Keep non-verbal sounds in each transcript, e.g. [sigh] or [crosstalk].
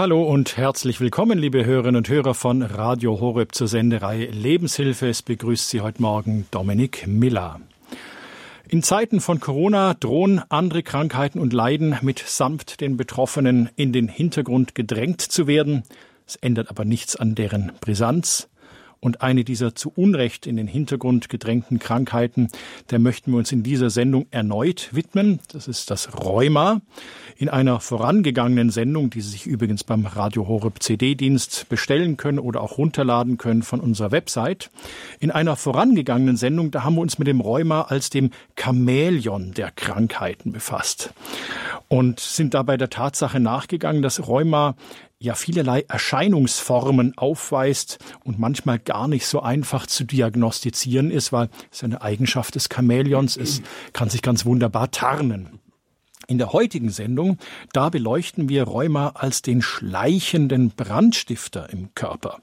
Hallo und herzlich willkommen, liebe Hörerinnen und Hörer von Radio Horeb zur Sendereihe Lebenshilfe. Es begrüßt Sie heute Morgen Dominik Miller. In Zeiten von Corona drohen andere Krankheiten und Leiden mit sanft den Betroffenen in den Hintergrund gedrängt zu werden. Es ändert aber nichts an deren Brisanz. Und eine dieser zu Unrecht in den Hintergrund gedrängten Krankheiten, der möchten wir uns in dieser Sendung erneut widmen. Das ist das Rheuma. In einer vorangegangenen Sendung, die Sie sich übrigens beim Radio Horeb CD-Dienst bestellen können oder auch runterladen können von unserer Website. In einer vorangegangenen Sendung, da haben wir uns mit dem Rheuma als dem Chamäleon der Krankheiten befasst und sind dabei der Tatsache nachgegangen, dass Rheuma ja vielerlei Erscheinungsformen aufweist und manchmal gar nicht so einfach zu diagnostizieren ist, weil es eine Eigenschaft des Chamäleons ist, kann sich ganz wunderbar tarnen. In der heutigen Sendung, da beleuchten wir Rheuma als den schleichenden Brandstifter im Körper.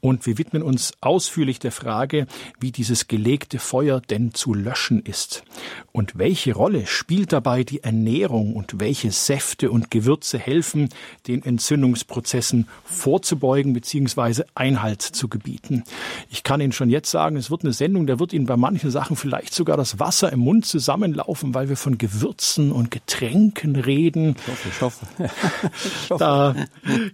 Und wir widmen uns ausführlich der Frage, wie dieses gelegte Feuer denn zu löschen ist. Und welche Rolle spielt dabei die Ernährung und welche Säfte und Gewürze helfen, den Entzündungsprozessen vorzubeugen bzw. Einhalt zu gebieten. Ich kann Ihnen schon jetzt sagen, es wird eine Sendung, da wird Ihnen bei manchen Sachen vielleicht sogar das Wasser im Mund zusammenlaufen, weil wir von Gewürzen und Getränken Getränken reden. Ich hoffe, ich hoffe. [laughs] ich hoffe. Da,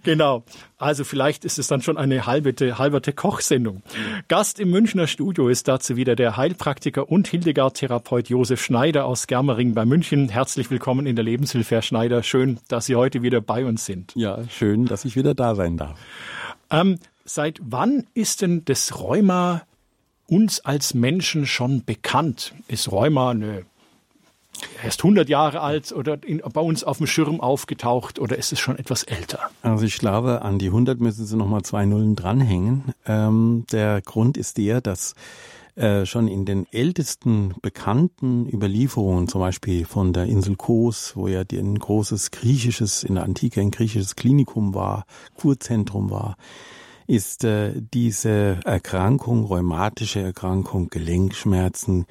genau. Also vielleicht ist es dann schon eine halberte, halberte Kochsendung. Gast im Münchner Studio ist dazu wieder der Heilpraktiker und Hildegard-Therapeut Josef Schneider aus Germering bei München. Herzlich willkommen in der Lebenshilfe, Herr Schneider. Schön, dass Sie heute wieder bei uns sind. Ja, schön, dass ich wieder da sein darf. Ähm, seit wann ist denn das Rheuma uns als Menschen schon bekannt? Ist Rheuma eine erst 100 Jahre alt oder in, bei uns auf dem Schirm aufgetaucht oder ist es schon etwas älter? Also ich glaube, an die 100 müssen Sie nochmal zwei Nullen dranhängen. Ähm, der Grund ist der, dass äh, schon in den ältesten bekannten Überlieferungen, zum Beispiel von der Insel Kos, wo ja ein großes griechisches, in der Antike ein griechisches Klinikum war, Kurzentrum war, ist äh, diese Erkrankung, rheumatische Erkrankung, Gelenkschmerzen,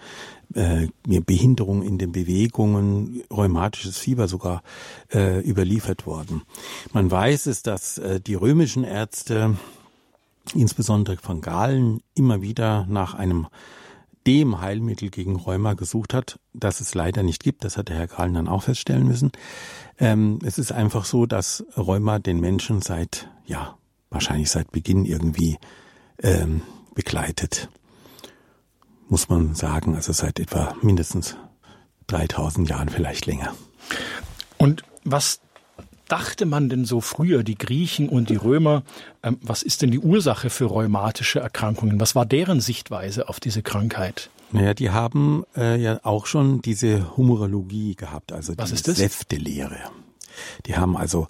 äh, Behinderung in den Bewegungen, rheumatisches Fieber sogar äh, überliefert worden. Man weiß es, dass äh, die römischen Ärzte, insbesondere von Galen, immer wieder nach einem dem Heilmittel gegen Rheuma gesucht hat, das es leider nicht gibt. Das hat der Herr Galen dann auch feststellen müssen. Ähm, es ist einfach so, dass Rheuma den Menschen seit, ja, wahrscheinlich seit Beginn irgendwie ähm, begleitet muss man sagen, also seit etwa mindestens 3000 Jahren, vielleicht länger. Und was dachte man denn so früher, die Griechen und die Römer, ähm, was ist denn die Ursache für rheumatische Erkrankungen? Was war deren Sichtweise auf diese Krankheit? Naja, die haben äh, ja auch schon diese Humorologie gehabt, also was die? Säftelehre. Die haben also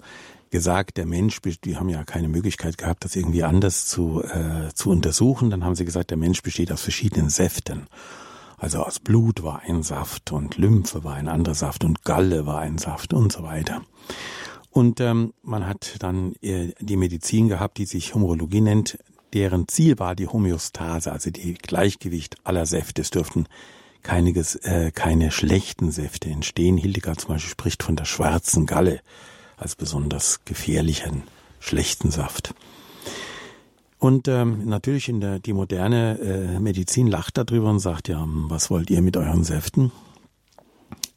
gesagt, der Mensch, die haben ja keine Möglichkeit gehabt, das irgendwie anders zu, äh, zu untersuchen. Dann haben sie gesagt, der Mensch besteht aus verschiedenen Säften. Also aus Blut war ein Saft und Lymphe war ein anderer Saft und Galle war ein Saft und so weiter. Und ähm, man hat dann äh, die Medizin gehabt, die sich Homologie nennt, deren Ziel war die Homöostase, also die Gleichgewicht aller Säfte. Es dürften keine, äh, keine schlechten Säfte entstehen. Hildegard zum Beispiel spricht von der schwarzen Galle als besonders gefährlichen, schlechten Saft. Und ähm, natürlich in der die moderne äh, Medizin lacht darüber und sagt ja, hm, was wollt ihr mit euren Säften?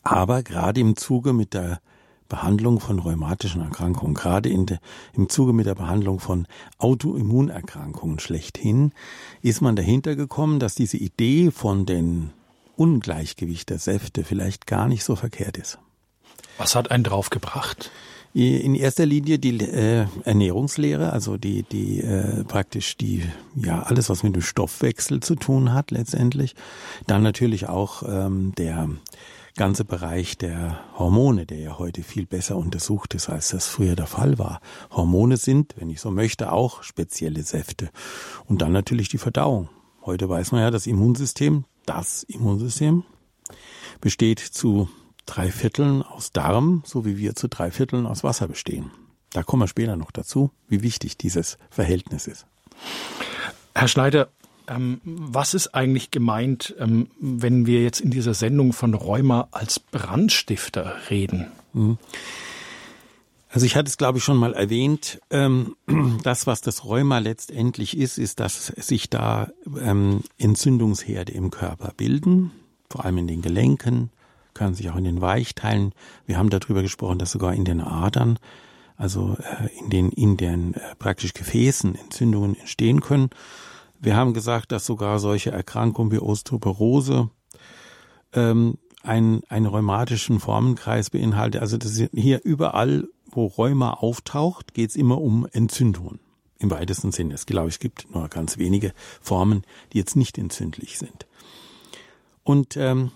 Aber gerade im Zuge mit der Behandlung von rheumatischen Erkrankungen, gerade in de, im Zuge mit der Behandlung von Autoimmunerkrankungen schlechthin, ist man dahinter gekommen, dass diese Idee von den Ungleichgewicht der Säfte vielleicht gar nicht so verkehrt ist. Was hat einen draufgebracht? In erster Linie die äh, Ernährungslehre, also die, die äh, praktisch die, ja, alles, was mit dem Stoffwechsel zu tun hat letztendlich. Dann natürlich auch ähm, der ganze Bereich der Hormone, der ja heute viel besser untersucht ist, als das früher der Fall war. Hormone sind, wenn ich so möchte, auch spezielle Säfte. Und dann natürlich die Verdauung. Heute weiß man ja, das Immunsystem, das Immunsystem, besteht zu drei Vierteln aus Darm, so wie wir zu drei Vierteln aus Wasser bestehen. Da kommen wir später noch dazu, wie wichtig dieses Verhältnis ist. Herr Schneider, ähm, was ist eigentlich gemeint, ähm, wenn wir jetzt in dieser Sendung von Rheuma als Brandstifter reden? Mhm. Also ich hatte es, glaube ich, schon mal erwähnt. Ähm, [clears throat] das, was das Rheuma letztendlich ist, ist, dass sich da Entzündungsherde im Körper bilden, vor allem in den Gelenken, können sich auch in den Weichteilen. Wir haben darüber gesprochen, dass sogar in den Adern, also äh, in den in den äh, praktisch Gefäßen Entzündungen entstehen können. Wir haben gesagt, dass sogar solche Erkrankungen wie Osteoporose ähm, einen, einen rheumatischen Formenkreis beinhaltet. Also das ist hier überall wo Rheuma auftaucht, geht es immer um Entzündungen. Im weitesten Sinne. Es glaube ich, gibt nur ganz wenige Formen, die jetzt nicht entzündlich sind. Und ähm,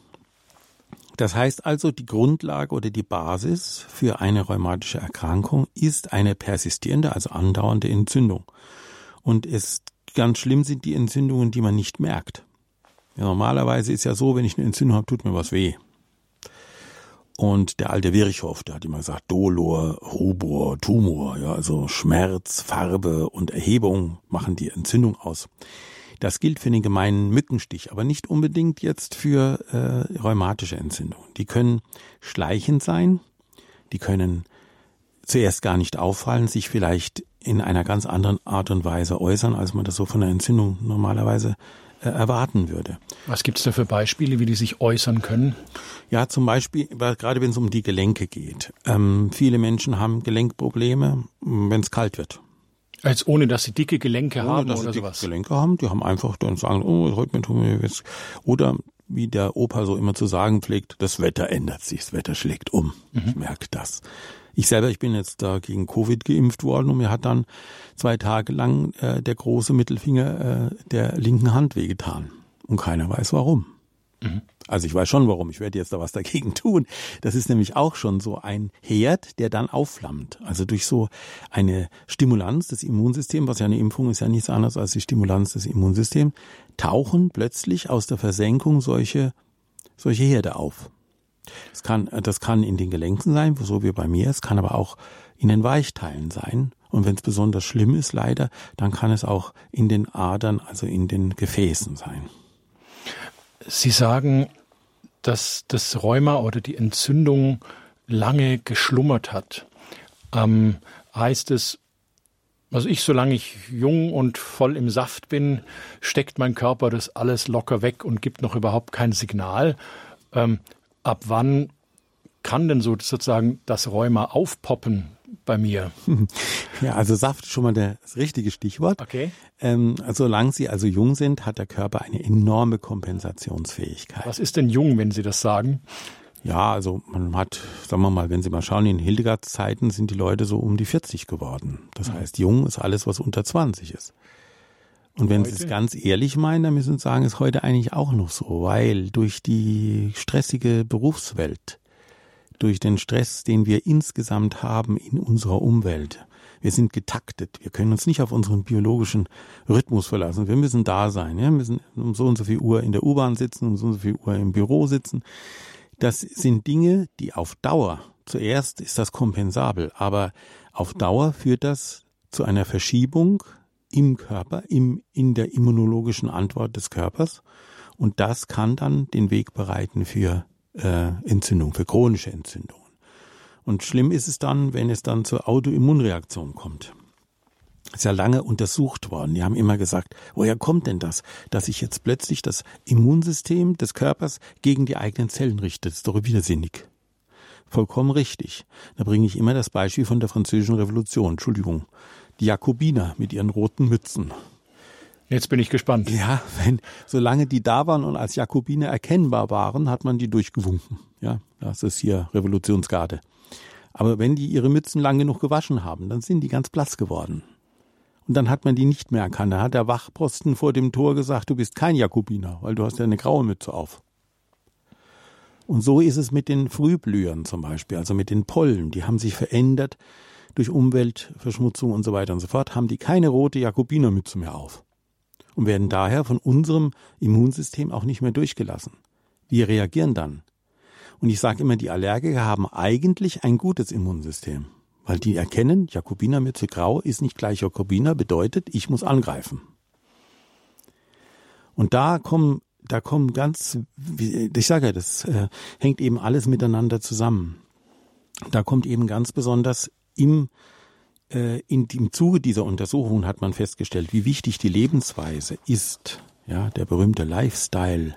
das heißt also, die Grundlage oder die Basis für eine rheumatische Erkrankung ist eine persistierende, also andauernde Entzündung. Und es ganz schlimm sind die Entzündungen, die man nicht merkt. Ja, normalerweise ist ja so, wenn ich eine Entzündung habe, tut mir was weh. Und der alte Virchow, der hat immer gesagt, Dolor, Rubor, Tumor, ja, also Schmerz, Farbe und Erhebung machen die Entzündung aus. Das gilt für den gemeinen Mückenstich, aber nicht unbedingt jetzt für äh, rheumatische Entzündungen. Die können schleichend sein, die können zuerst gar nicht auffallen, sich vielleicht in einer ganz anderen Art und Weise äußern, als man das so von einer Entzündung normalerweise äh, erwarten würde. Was gibt es da für Beispiele, wie die sich äußern können? Ja, zum Beispiel, gerade wenn es um die Gelenke geht. Ähm, viele Menschen haben Gelenkprobleme, wenn es kalt wird. Als ohne, dass sie dicke Gelenke ohne, haben dass oder sie sowas? Gelenke haben, die haben einfach dann sagen, oh, heute mir tun wir jetzt. Oder wie der Opa so immer zu sagen pflegt, das Wetter ändert sich, das Wetter schlägt um. Mhm. Ich merke das. Ich selber, ich bin jetzt da gegen Covid geimpft worden und mir hat dann zwei Tage lang äh, der große Mittelfinger äh, der linken Hand wehgetan. Und keiner weiß warum. Mhm. Also ich weiß schon warum, ich werde jetzt da was dagegen [laughs] tun. Das ist nämlich auch schon so ein Herd, der dann aufflammt. Also durch so eine Stimulanz des Immunsystems, was ja eine Impfung ist ja nichts anderes als die Stimulanz des Immunsystems, tauchen plötzlich aus der Versenkung solche, solche Herde auf. Das kann, das kann in den Gelenken sein, so wie bei mir. Es kann aber auch in den Weichteilen sein. Und wenn es besonders schlimm ist, leider, dann kann es auch in den Adern, also in den Gefäßen sein. Sie sagen, dass das Rheuma oder die Entzündung lange geschlummert hat. Ähm, heißt es, also ich, solange ich jung und voll im Saft bin, steckt mein Körper das alles locker weg und gibt noch überhaupt kein Signal. Ähm, ab wann kann denn so sozusagen das Rheuma aufpoppen bei mir? [laughs] Ja, also Saft ist schon mal das richtige Stichwort. Okay. Ähm, also solange Sie also jung sind, hat der Körper eine enorme Kompensationsfähigkeit. Was ist denn jung, wenn Sie das sagen? Ja, also man hat, sagen wir mal, wenn Sie mal schauen, in Hildegards Zeiten sind die Leute so um die 40 geworden. Das mhm. heißt, jung ist alles, was unter 20 ist. Und wenn Sie es ganz ehrlich meinen, dann müssen Sie sagen, ist heute eigentlich auch noch so, weil durch die stressige Berufswelt, durch den Stress, den wir insgesamt haben in unserer Umwelt, wir sind getaktet. Wir können uns nicht auf unseren biologischen Rhythmus verlassen. Wir müssen da sein. Wir müssen um so und so viel Uhr in der U-Bahn sitzen, um so und so viel Uhr im Büro sitzen. Das sind Dinge, die auf Dauer, zuerst ist das kompensabel, aber auf Dauer führt das zu einer Verschiebung im Körper, im, in der immunologischen Antwort des Körpers. Und das kann dann den Weg bereiten für äh, Entzündung, für chronische Entzündungen. Und schlimm ist es dann, wenn es dann zur Autoimmunreaktion kommt. Ist ja lange untersucht worden. Die haben immer gesagt, woher kommt denn das, dass sich jetzt plötzlich das Immunsystem des Körpers gegen die eigenen Zellen richtet? Das ist doch widersinnig. Vollkommen richtig. Da bringe ich immer das Beispiel von der französischen Revolution. Entschuldigung die Jakobiner mit ihren roten Mützen. Jetzt bin ich gespannt. Ja, wenn, solange die da waren und als Jakobiner erkennbar waren, hat man die durchgewunken. Ja, das ist hier Revolutionsgarde. Aber wenn die ihre Mützen lang genug gewaschen haben, dann sind die ganz blass geworden. Und dann hat man die nicht mehr erkannt. Da hat der Wachposten vor dem Tor gesagt, du bist kein Jakobiner, weil du hast ja eine graue Mütze auf. Und so ist es mit den Frühblühern zum Beispiel, also mit den Pollen. Die haben sich verändert durch Umweltverschmutzung und so weiter und so fort, haben die keine rote Jakobinermütze mehr auf und werden daher von unserem Immunsystem auch nicht mehr durchgelassen. Wir reagieren dann. Und ich sage immer, die Allergiker haben eigentlich ein gutes Immunsystem, weil die erkennen, Jakobinermütze grau ist nicht gleich Jakobiner, bedeutet, ich muss angreifen. Und da kommen, da kommen ganz, ich sage ja, das äh, hängt eben alles miteinander zusammen. Da kommt eben ganz besonders im in, im Zuge dieser Untersuchungen hat man festgestellt, wie wichtig die Lebensweise ist, ja, der berühmte Lifestyle,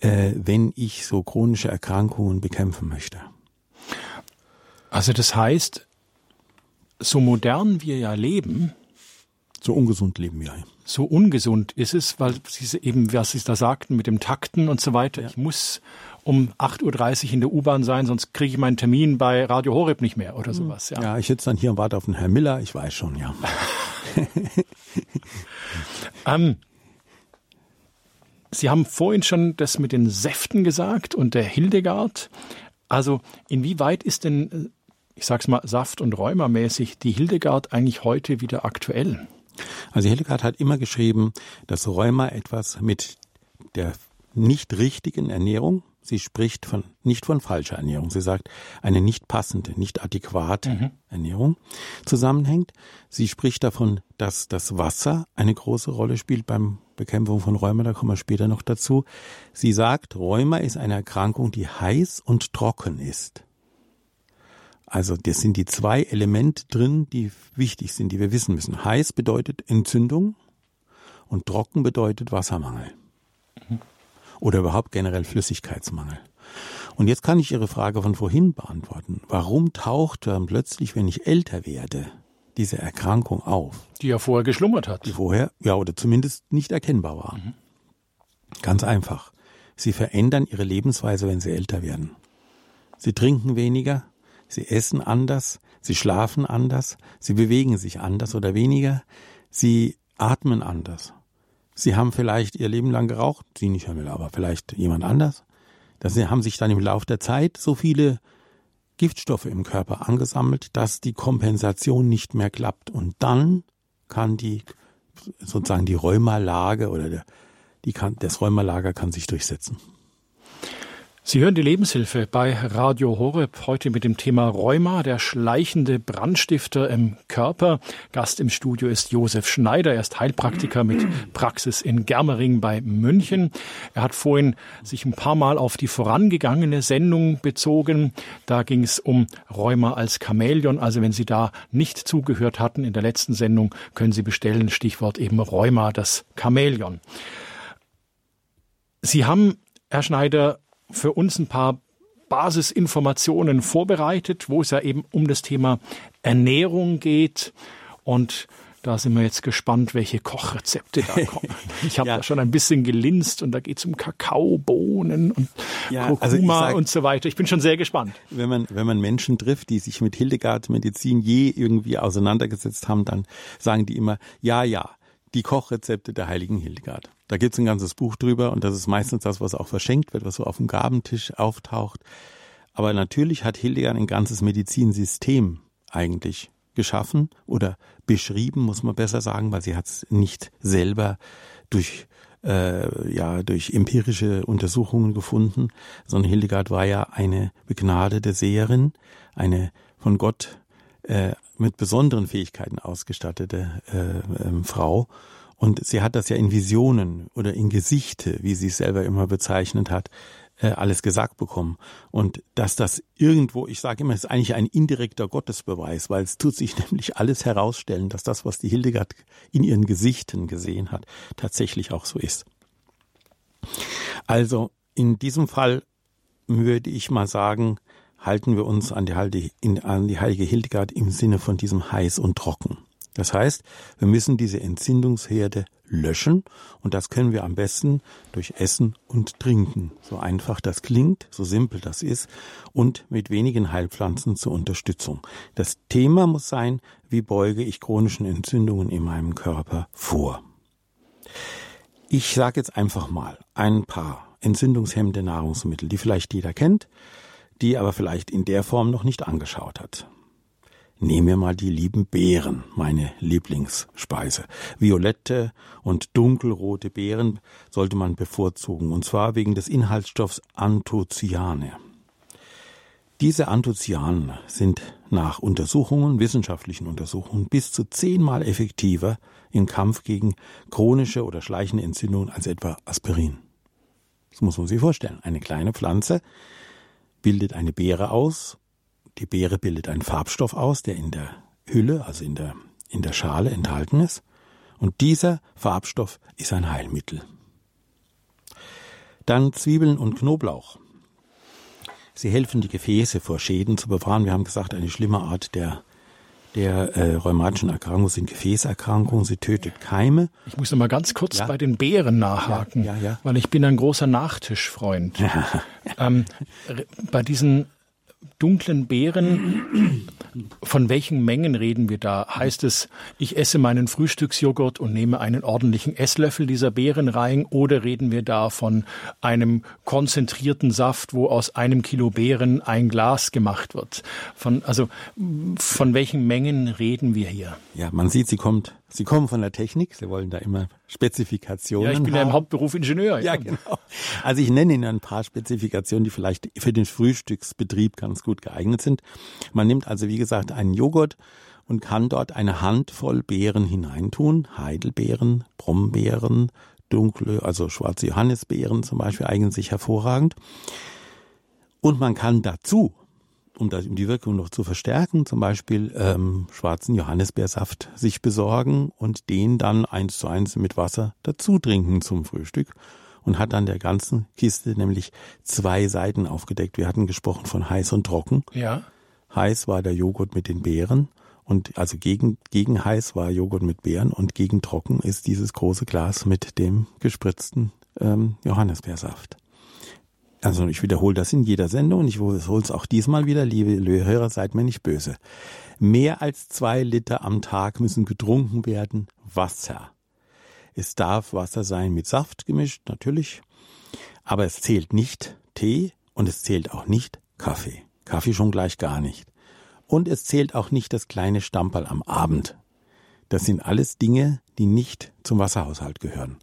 äh, wenn ich so chronische Erkrankungen bekämpfen möchte. Also das heißt, so modern wir ja leben, so ungesund leben wir. So ungesund ist es, weil Sie eben, was Sie da sagten, mit dem Takten und so weiter. Ja. Ich muss um 8.30 Uhr in der U-Bahn sein, sonst kriege ich meinen Termin bei Radio Horeb nicht mehr oder hm. sowas. Ja, ja ich sitze dann hier und warte auf den Herrn Miller, ich weiß schon, ja. [laughs] ähm, Sie haben vorhin schon das mit den Säften gesagt und der Hildegard. Also inwieweit ist denn, ich sag's mal, Saft- und Rheumamäßig die Hildegard eigentlich heute wieder aktuell? Also Hildegard hat immer geschrieben, dass Rheuma etwas mit der nicht richtigen Ernährung, sie spricht von, nicht von falscher Ernährung, sie sagt eine nicht passende, nicht adäquate mhm. Ernährung zusammenhängt. Sie spricht davon, dass das Wasser eine große Rolle spielt beim Bekämpfung von Rheuma, da kommen wir später noch dazu. Sie sagt, Rheuma ist eine Erkrankung, die heiß und trocken ist. Also das sind die zwei Elemente drin, die wichtig sind, die wir wissen müssen. Heiß bedeutet Entzündung und trocken bedeutet Wassermangel. Mhm. Oder überhaupt generell Flüssigkeitsmangel. Und jetzt kann ich Ihre Frage von vorhin beantworten. Warum taucht dann plötzlich, wenn ich älter werde, diese Erkrankung auf? Die ja vorher geschlummert hat. Die vorher, ja, oder zumindest nicht erkennbar war. Mhm. Ganz einfach. Sie verändern ihre Lebensweise, wenn sie älter werden. Sie trinken weniger, sie essen anders, sie schlafen anders, sie bewegen sich anders oder weniger, sie atmen anders. Sie haben vielleicht ihr Leben lang geraucht, Sie nicht, Herr Müller, aber vielleicht jemand anders. Da haben sich dann im Laufe der Zeit so viele Giftstoffe im Körper angesammelt, dass die Kompensation nicht mehr klappt. Und dann kann die, sozusagen die Rheumalage oder der, die kann, das Rheumalager kann sich durchsetzen. Sie hören die Lebenshilfe bei Radio Horeb heute mit dem Thema Rheuma, der schleichende Brandstifter im Körper. Gast im Studio ist Josef Schneider. Er ist Heilpraktiker mit Praxis in Germering bei München. Er hat vorhin sich ein paar Mal auf die vorangegangene Sendung bezogen. Da ging es um Rheuma als Chamäleon. Also wenn Sie da nicht zugehört hatten in der letzten Sendung, können Sie bestellen. Stichwort eben Rheuma, das Chamäleon. Sie haben, Herr Schneider, für uns ein paar Basisinformationen vorbereitet, wo es ja eben um das Thema Ernährung geht. Und da sind wir jetzt gespannt, welche Kochrezepte da kommen. [laughs] Ich habe ja. da schon ein bisschen gelinst und da geht es um Kakaobohnen und ja, Kurkuma also sag, und so weiter. Ich bin schon sehr gespannt. Wenn man, wenn man Menschen trifft, die sich mit Hildegard Medizin je irgendwie auseinandergesetzt haben, dann sagen die immer, ja, ja, die Kochrezepte der heiligen Hildegard. Da gibt's ein ganzes Buch drüber und das ist meistens das, was auch verschenkt wird, was so auf dem Gabentisch auftaucht. Aber natürlich hat Hildegard ein ganzes Medizinsystem eigentlich geschaffen oder beschrieben, muss man besser sagen, weil sie hat es nicht selber durch äh, ja durch empirische Untersuchungen gefunden, sondern Hildegard war ja eine begnadete Seherin, eine von Gott äh, mit besonderen Fähigkeiten ausgestattete äh, äh, Frau. Und sie hat das ja in Visionen oder in Gesichte, wie sie es selber immer bezeichnet hat, äh, alles gesagt bekommen. Und dass das irgendwo, ich sage immer, ist eigentlich ein indirekter Gottesbeweis, weil es tut sich [laughs] nämlich alles herausstellen, dass das, was die Hildegard in ihren Gesichten gesehen hat, tatsächlich auch so ist. Also in diesem Fall würde ich mal sagen, halten wir uns an die, heilige Hildegard im Sinne von diesem heiß und trocken. Das heißt, wir müssen diese Entzündungsherde löschen und das können wir am besten durch Essen und Trinken. So einfach das klingt, so simpel das ist und mit wenigen Heilpflanzen zur Unterstützung. Das Thema muss sein, wie beuge ich chronischen Entzündungen in meinem Körper vor. Ich sage jetzt einfach mal ein paar entzündungshemmende Nahrungsmittel, die vielleicht jeder kennt, die aber vielleicht in der Form noch nicht angeschaut hat. Nehmen wir mal die lieben Beeren, meine Lieblingsspeise. Violette und dunkelrote Beeren sollte man bevorzugen, und zwar wegen des Inhaltsstoffs Anthocyane. Diese Anthocyanen sind nach Untersuchungen, wissenschaftlichen Untersuchungen, bis zu zehnmal effektiver im Kampf gegen chronische oder schleichende Entzündungen als etwa Aspirin. Das muss man sich vorstellen. Eine kleine Pflanze bildet eine Beere aus, Die Beere bildet einen Farbstoff aus, der in der Hülle, also in der, in der Schale enthalten ist. Und dieser Farbstoff ist ein Heilmittel. Dann Zwiebeln und Knoblauch. Sie helfen, die Gefäße vor Schäden zu bewahren. Wir haben gesagt, eine schlimme Art der der äh, rheumatischen Erkrankung sind Gefäßerkrankungen. Sie tötet Keime. Ich muss noch mal ganz kurz ja. bei den Beeren nachhaken, ja, ja, weil ich bin ein großer Nachtischfreund. [laughs] ähm, bei diesen dunklen Beeren, von welchen Mengen reden wir da? Heißt es, ich esse meinen Frühstücksjoghurt und nehme einen ordentlichen Esslöffel dieser Beeren rein oder reden wir da von einem konzentrierten Saft, wo aus einem Kilo Beeren ein Glas gemacht wird? Von, also, von welchen Mengen reden wir hier? Ja, man sieht, sie kommt Sie kommen von der Technik, Sie wollen da immer Spezifikationen. Ja, ich bin ja im Hauptberuf Ingenieur. Ja. ja, genau. Also ich nenne Ihnen ein paar Spezifikationen, die vielleicht für den Frühstücksbetrieb ganz gut geeignet sind. Man nimmt also, wie gesagt, einen Joghurt und kann dort eine Handvoll Beeren hineintun. Heidelbeeren, Brombeeren, dunkle, also schwarze Johannisbeeren zum Beispiel eignen sich hervorragend. Und man kann dazu um, das, um die Wirkung noch zu verstärken, zum Beispiel ähm, schwarzen Johannisbeersaft sich besorgen und den dann eins zu eins mit Wasser dazu trinken zum Frühstück und hat dann der ganzen Kiste nämlich zwei Seiten aufgedeckt. Wir hatten gesprochen von heiß und trocken. Ja. Heiß war der Joghurt mit den Beeren und also gegen, gegen heiß war Joghurt mit Beeren und gegen trocken ist dieses große Glas mit dem gespritzten ähm, Johannisbeersaft. Also ich wiederhole das in jeder Sendung und ich wiederhole es auch diesmal wieder, liebe Hörer, seid mir nicht böse. Mehr als zwei Liter am Tag müssen getrunken werden Wasser. Es darf Wasser sein mit Saft gemischt, natürlich, aber es zählt nicht Tee und es zählt auch nicht Kaffee. Kaffee schon gleich gar nicht. Und es zählt auch nicht das kleine Stamperl am Abend. Das sind alles Dinge, die nicht zum Wasserhaushalt gehören.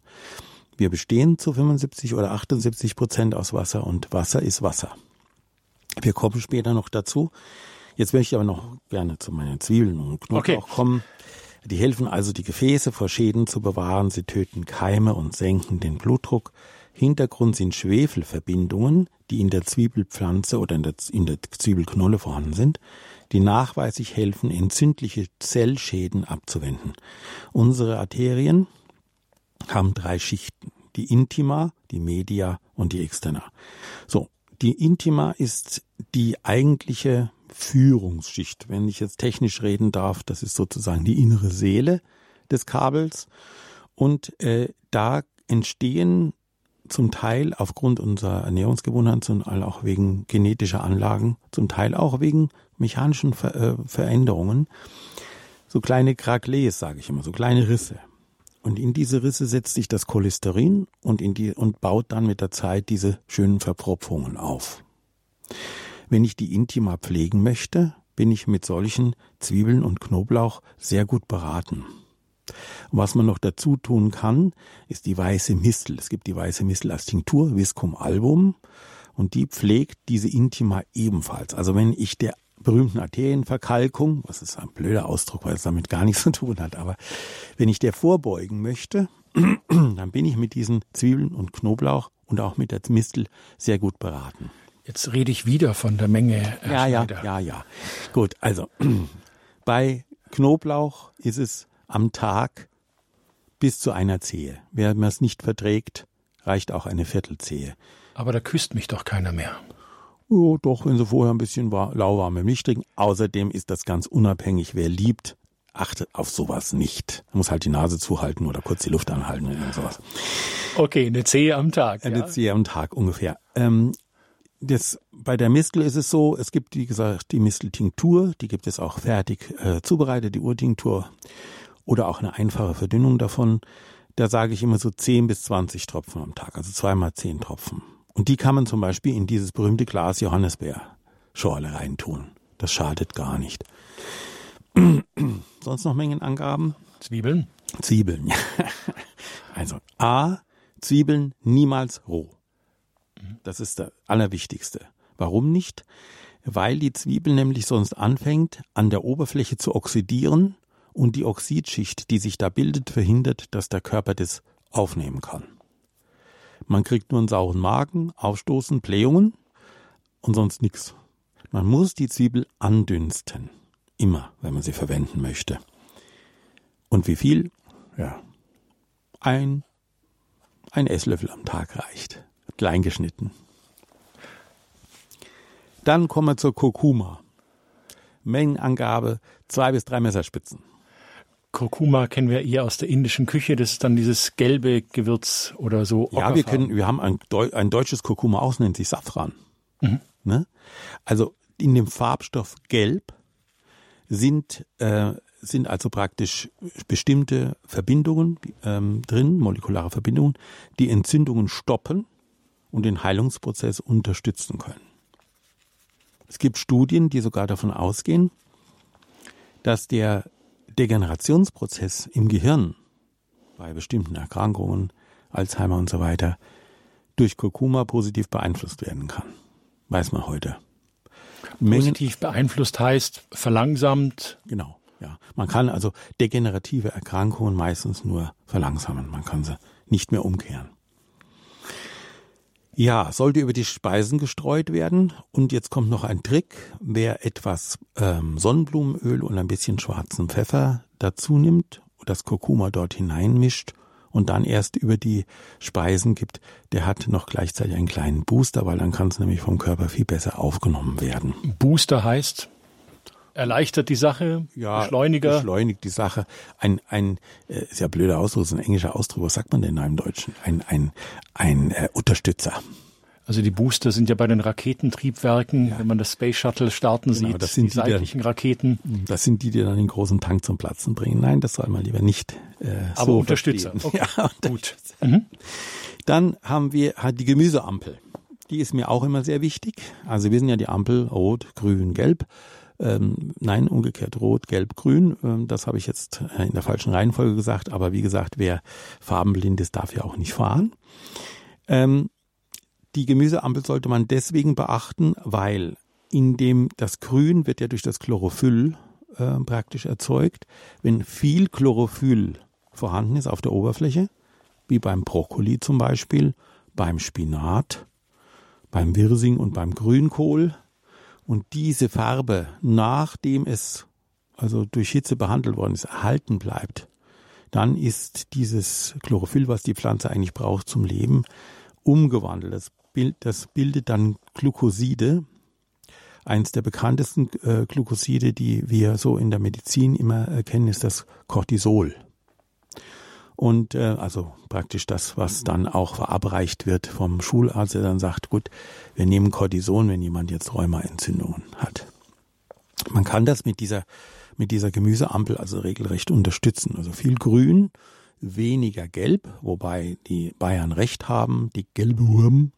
Wir bestehen zu 75 oder 78 Prozent aus Wasser und Wasser ist Wasser. Wir kommen später noch dazu. Jetzt möchte ich aber noch gerne zu meinen Zwiebeln und Knoblauch okay. kommen. Die helfen also, die Gefäße vor Schäden zu bewahren. Sie töten Keime und senken den Blutdruck. Hintergrund sind Schwefelverbindungen, die in der Zwiebelpflanze oder in der, in der Zwiebelknolle vorhanden sind, die nachweislich helfen, entzündliche Zellschäden abzuwenden. Unsere Arterien, haben drei Schichten. Die Intima, die Media und die Externa. So, die Intima ist die eigentliche Führungsschicht. Wenn ich jetzt technisch reden darf, das ist sozusagen die innere Seele des Kabels. Und äh, da entstehen zum Teil aufgrund unserer Ernährungsgewohnheiten, Teil auch wegen genetischer Anlagen, zum Teil auch wegen mechanischen Ver äh, Veränderungen, so kleine Krakelés, sage ich immer, so kleine Risse. Und in diese Risse setzt sich das Cholesterin und, in die, und baut dann mit der Zeit diese schönen Verpropfungen auf. Wenn ich die Intima pflegen möchte, bin ich mit solchen Zwiebeln und Knoblauch sehr gut beraten. Was man noch dazu tun kann, ist die weiße Mistel. Es gibt die weiße Mistel als Tinktur, Viscum album, und die pflegt diese Intima ebenfalls. Also wenn ich der berühmten Arterienverkalkung, was ist ein blöder Ausdruck, weil es damit gar nichts zu tun hat, aber wenn ich der vorbeugen möchte, [clears throat] dann bin ich mit diesen Zwiebeln und Knoblauch und auch mit der Mistel sehr gut beraten. Jetzt rede ich wieder von der Menge. Herr ja, ja, ja, ja. Gut, also [clears throat] bei Knoblauch ist es am Tag bis zu einer Zehe. Wer es nicht verträgt, reicht auch eine Viertelzehe. Aber da küsst mich doch keiner mehr. Ja, doch, wenn sie vorher ein bisschen lauwarme Milch trinken. Außerdem ist das ganz unabhängig, wer liebt, achtet auf sowas nicht. Man muss halt die Nase zuhalten oder kurz die Luft anhalten oder sowas. Okay, eine Zehe am Tag. Eine ja. Zehe am Tag ungefähr. Ähm, das, bei der Mistel ist es so, es gibt, wie gesagt, die Misteltinktur, die gibt es auch fertig äh, zubereitet, die Urtinktur oder auch eine einfache Verdünnung davon. Da sage ich immer so 10 bis 20 Tropfen am Tag, also zweimal 10 Tropfen. Und die kann man zum Beispiel in dieses berühmte Glas Johannisbeerschorle reintun. Das schadet gar nicht. Sonst noch Mengenangaben? Zwiebeln? Zwiebeln, ja. Also A, Zwiebeln niemals roh. Das ist der allerwichtigste. Warum nicht? Weil die Zwiebel nämlich sonst anfängt, an der Oberfläche zu oxidieren und die Oxidschicht, die sich da bildet, verhindert, dass der Körper das aufnehmen kann. Man kriegt nur einen sauren Magen, Aufstoßen, Blähungen und sonst nichts. Man muss die Zwiebel andünsten. Immer, wenn man sie verwenden möchte. Und wie viel? Ja, ein, ein Esslöffel am Tag reicht. Klein geschnitten. Dann kommen wir zur Kurkuma. Mengenangabe zwei bis drei Messerspitzen. Kurkuma kennen wir eher aus der indischen Küche. Das ist dann dieses gelbe Gewürz oder so. Ja, wir können, wir haben ein, ein deutsches Kurkuma aus, nennt sich Safran. Mhm. Ne? Also in dem Farbstoff Gelb sind äh, sind also praktisch bestimmte Verbindungen ähm, drin, molekulare Verbindungen, die Entzündungen stoppen und den Heilungsprozess unterstützen können. Es gibt Studien, die sogar davon ausgehen, dass der Degenerationsprozess im Gehirn bei bestimmten Erkrankungen, Alzheimer und so weiter, durch Kurkuma positiv beeinflusst werden kann. Weiß man heute. Positiv beeinflusst heißt verlangsamt. Genau, ja. Man kann also degenerative Erkrankungen meistens nur verlangsamen. Man kann sie nicht mehr umkehren. Ja, sollte über die Speisen gestreut werden. Und jetzt kommt noch ein Trick. Wer etwas ähm, Sonnenblumenöl und ein bisschen schwarzen Pfeffer dazu nimmt, das Kurkuma dort hineinmischt und dann erst über die Speisen gibt, der hat noch gleichzeitig einen kleinen Booster, weil dann kann es nämlich vom Körper viel besser aufgenommen werden. Booster heißt? Erleichtert die Sache, ja, Beschleuniger. Beschleunigt die Sache. Ein, ein äh, ja blöder Ausdruck, ist ein englischer Ausdruck. Was sagt man denn da im Deutschen? Ein, ein, ein äh, Unterstützer. Also die Booster sind ja bei den Raketentriebwerken, ja. wenn man das Space Shuttle starten genau, sieht, das sind die, die seitlichen Raketen. Das sind die, die dann den großen Tank zum Platzen bringen. Nein, das soll man lieber nicht äh, Aber so Unterstützer. Okay. [laughs] Ja, gut. Mhm. Dann haben wir halt die Gemüseampel. Die ist mir auch immer sehr wichtig. Also wir sind ja die Ampel rot, grün, gelb. Ähm, nein, umgekehrt rot, gelb, grün. Ähm, das habe ich jetzt äh, in der falschen Reihenfolge gesagt. Aber wie gesagt, wer farbenblind ist, darf ja auch nicht fahren. Ähm, die Gemüseampel sollte man deswegen beachten, weil in dem das Grün wird ja durch das Chlorophyll äh, praktisch erzeugt. Wenn viel Chlorophyll vorhanden ist auf der Oberfläche, wie beim Brokkoli zum Beispiel, beim Spinat, beim Wirsing und beim Grünkohl, und diese Farbe, nachdem es also durch Hitze behandelt worden ist, erhalten bleibt, dann ist dieses Chlorophyll, was die Pflanze eigentlich braucht zum Leben, umgewandelt. Das, Bild, das bildet dann Glukoside, eins der bekanntesten äh, Glukoside, die wir so in der Medizin immer erkennen, ist das Cortisol. Und äh, also praktisch das, was dann auch verabreicht wird vom Schularzt, der dann sagt, gut, wir nehmen Cortison, wenn jemand jetzt Rheumaentzündungen hat. Man kann das mit dieser, mit dieser Gemüseampel also regelrecht unterstützen. Also viel Grün, weniger Gelb, wobei die Bayern recht haben, die gelbe Wurm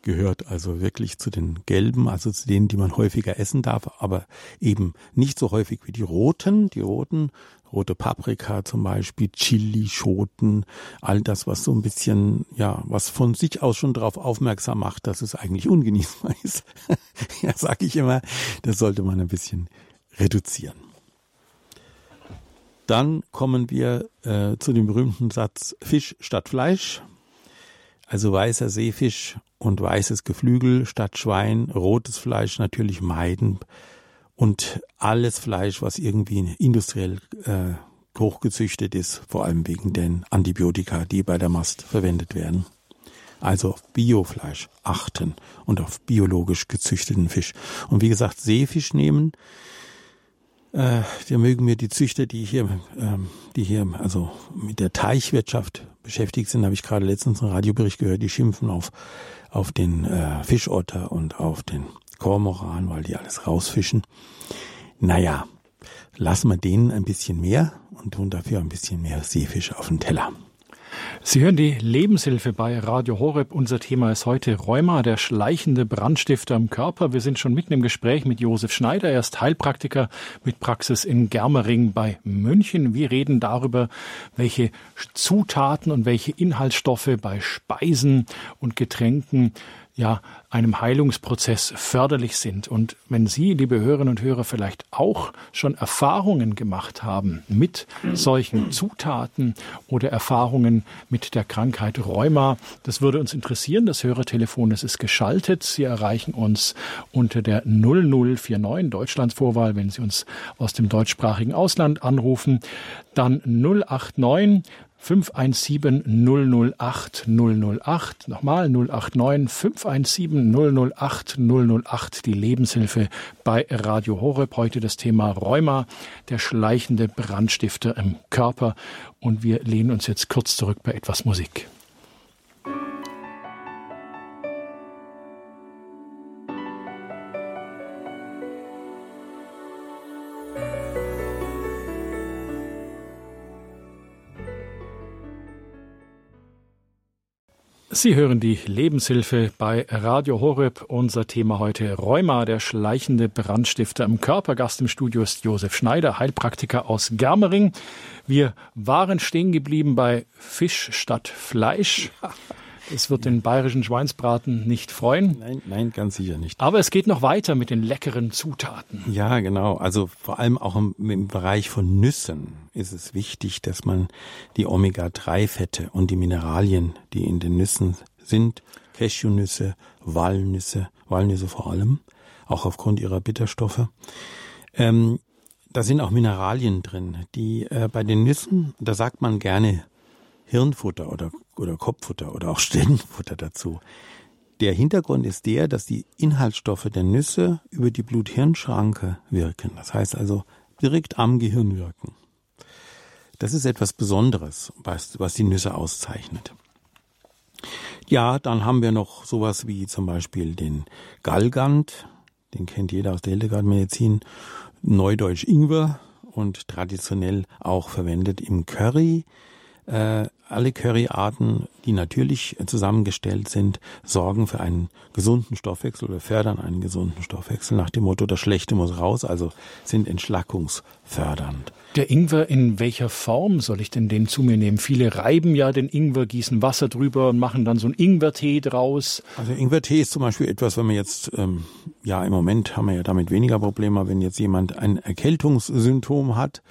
gehört also wirklich zu den gelben, also zu denen, die man häufiger essen darf, aber eben nicht so häufig wie die roten. Die roten rote Paprika zum Beispiel, Chilischoten, all das, was so ein bisschen, ja, was von sich aus schon darauf aufmerksam macht, dass es eigentlich ungenießbar ist. [laughs] ja, sag ich immer, das sollte man ein bisschen reduzieren. Dann kommen wir äh, zu dem berühmten Satz Fisch statt Fleisch. Also weißer Seefisch und weißes Geflügel statt Schwein, rotes Fleisch natürlich meiden und alles Fleisch, was irgendwie industriell äh, hochgezüchtet ist, vor allem wegen den Antibiotika, die bei der Mast verwendet werden. Also auf Biofleisch achten und auf biologisch gezüchteten Fisch. Und wie gesagt, Seefisch nehmen. Äh, da mögen mir die Züchter, die hier, ähm, die hier also mit der Teichwirtschaft beschäftigt sind, habe ich gerade letztens einen Radiobericht gehört, die schimpfen auf auf den äh, Fischotter und auf den Kormoran, weil die alles rausfischen. Naja, lassen wir denen ein bisschen mehr und tun dafür ein bisschen mehr Seefisch auf den Teller. Sie hören die Lebenshilfe bei Radio Horeb. Unser Thema ist heute Rheuma, der schleichende Brandstifter im Körper. Wir sind schon mitten im Gespräch mit Josef Schneider. Er ist Heilpraktiker mit Praxis in Germering bei München. Wir reden darüber, welche Zutaten und welche Inhaltsstoffe bei Speisen und Getränken ja, einem Heilungsprozess förderlich sind. Und wenn Sie, liebe Hörerinnen und Hörer, vielleicht auch schon Erfahrungen gemacht haben mit solchen Zutaten oder Erfahrungen mit der Krankheit Rheuma, das würde uns interessieren. Das Hörertelefon das ist geschaltet. Sie erreichen uns unter der 0049 Deutschlands Vorwahl, wenn Sie uns aus dem deutschsprachigen Ausland anrufen, dann 089 517 008 008. Nochmal 089 517 008 008. Die Lebenshilfe bei Radio Horeb. Heute das Thema Rheuma, der schleichende Brandstifter im Körper. Und wir lehnen uns jetzt kurz zurück bei etwas Musik. Sie hören die Lebenshilfe bei Radio Horeb. Unser Thema heute Rheuma, der schleichende Brandstifter im Körper. Gast im Studio ist Josef Schneider, Heilpraktiker aus Germering. Wir waren stehen geblieben bei Fisch statt Fleisch. Es wird den bayerischen Schweinsbraten nicht freuen. Nein, nein, ganz sicher nicht. Aber es geht noch weiter mit den leckeren Zutaten. Ja, genau. Also vor allem auch im, im Bereich von Nüssen ist es wichtig, dass man die Omega-3-Fette und die Mineralien, die in den Nüssen sind, Cashewnüsse, Walnüsse, Walnüsse vor allem, auch aufgrund ihrer Bitterstoffe, ähm, da sind auch Mineralien drin, die äh, bei den Nüssen, da sagt man gerne Hirnfutter oder, oder Kopffutter oder auch [laughs] Stirnfutter dazu. Der Hintergrund ist der, dass die Inhaltsstoffe der Nüsse über die Blut-Hirn-Schranke wirken. Das heißt also direkt am Gehirn wirken. Das ist etwas Besonderes, was, was die Nüsse auszeichnet. Ja, dann haben wir noch sowas wie zum Beispiel den Galgant, den kennt jeder aus der Hildegard-Medizin, Neudeutsch Ingwer und traditionell auch verwendet im Curry. Äh, alle Curryarten, die natürlich zusammengestellt sind, sorgen für einen gesunden Stoffwechsel oder fördern einen gesunden Stoffwechsel nach dem Motto, das Schlechte muss raus, also sind entschlackungsfördernd. Der Ingwer, in welcher Form soll ich denn den zu mir nehmen? Viele reiben ja den Ingwer, gießen Wasser drüber und machen dann so einen Ingwertee draus. Also Ingwertee ist zum Beispiel etwas, wenn man jetzt, ähm, ja im Moment haben wir ja damit weniger Probleme, wenn jetzt jemand ein Erkältungssymptom hat,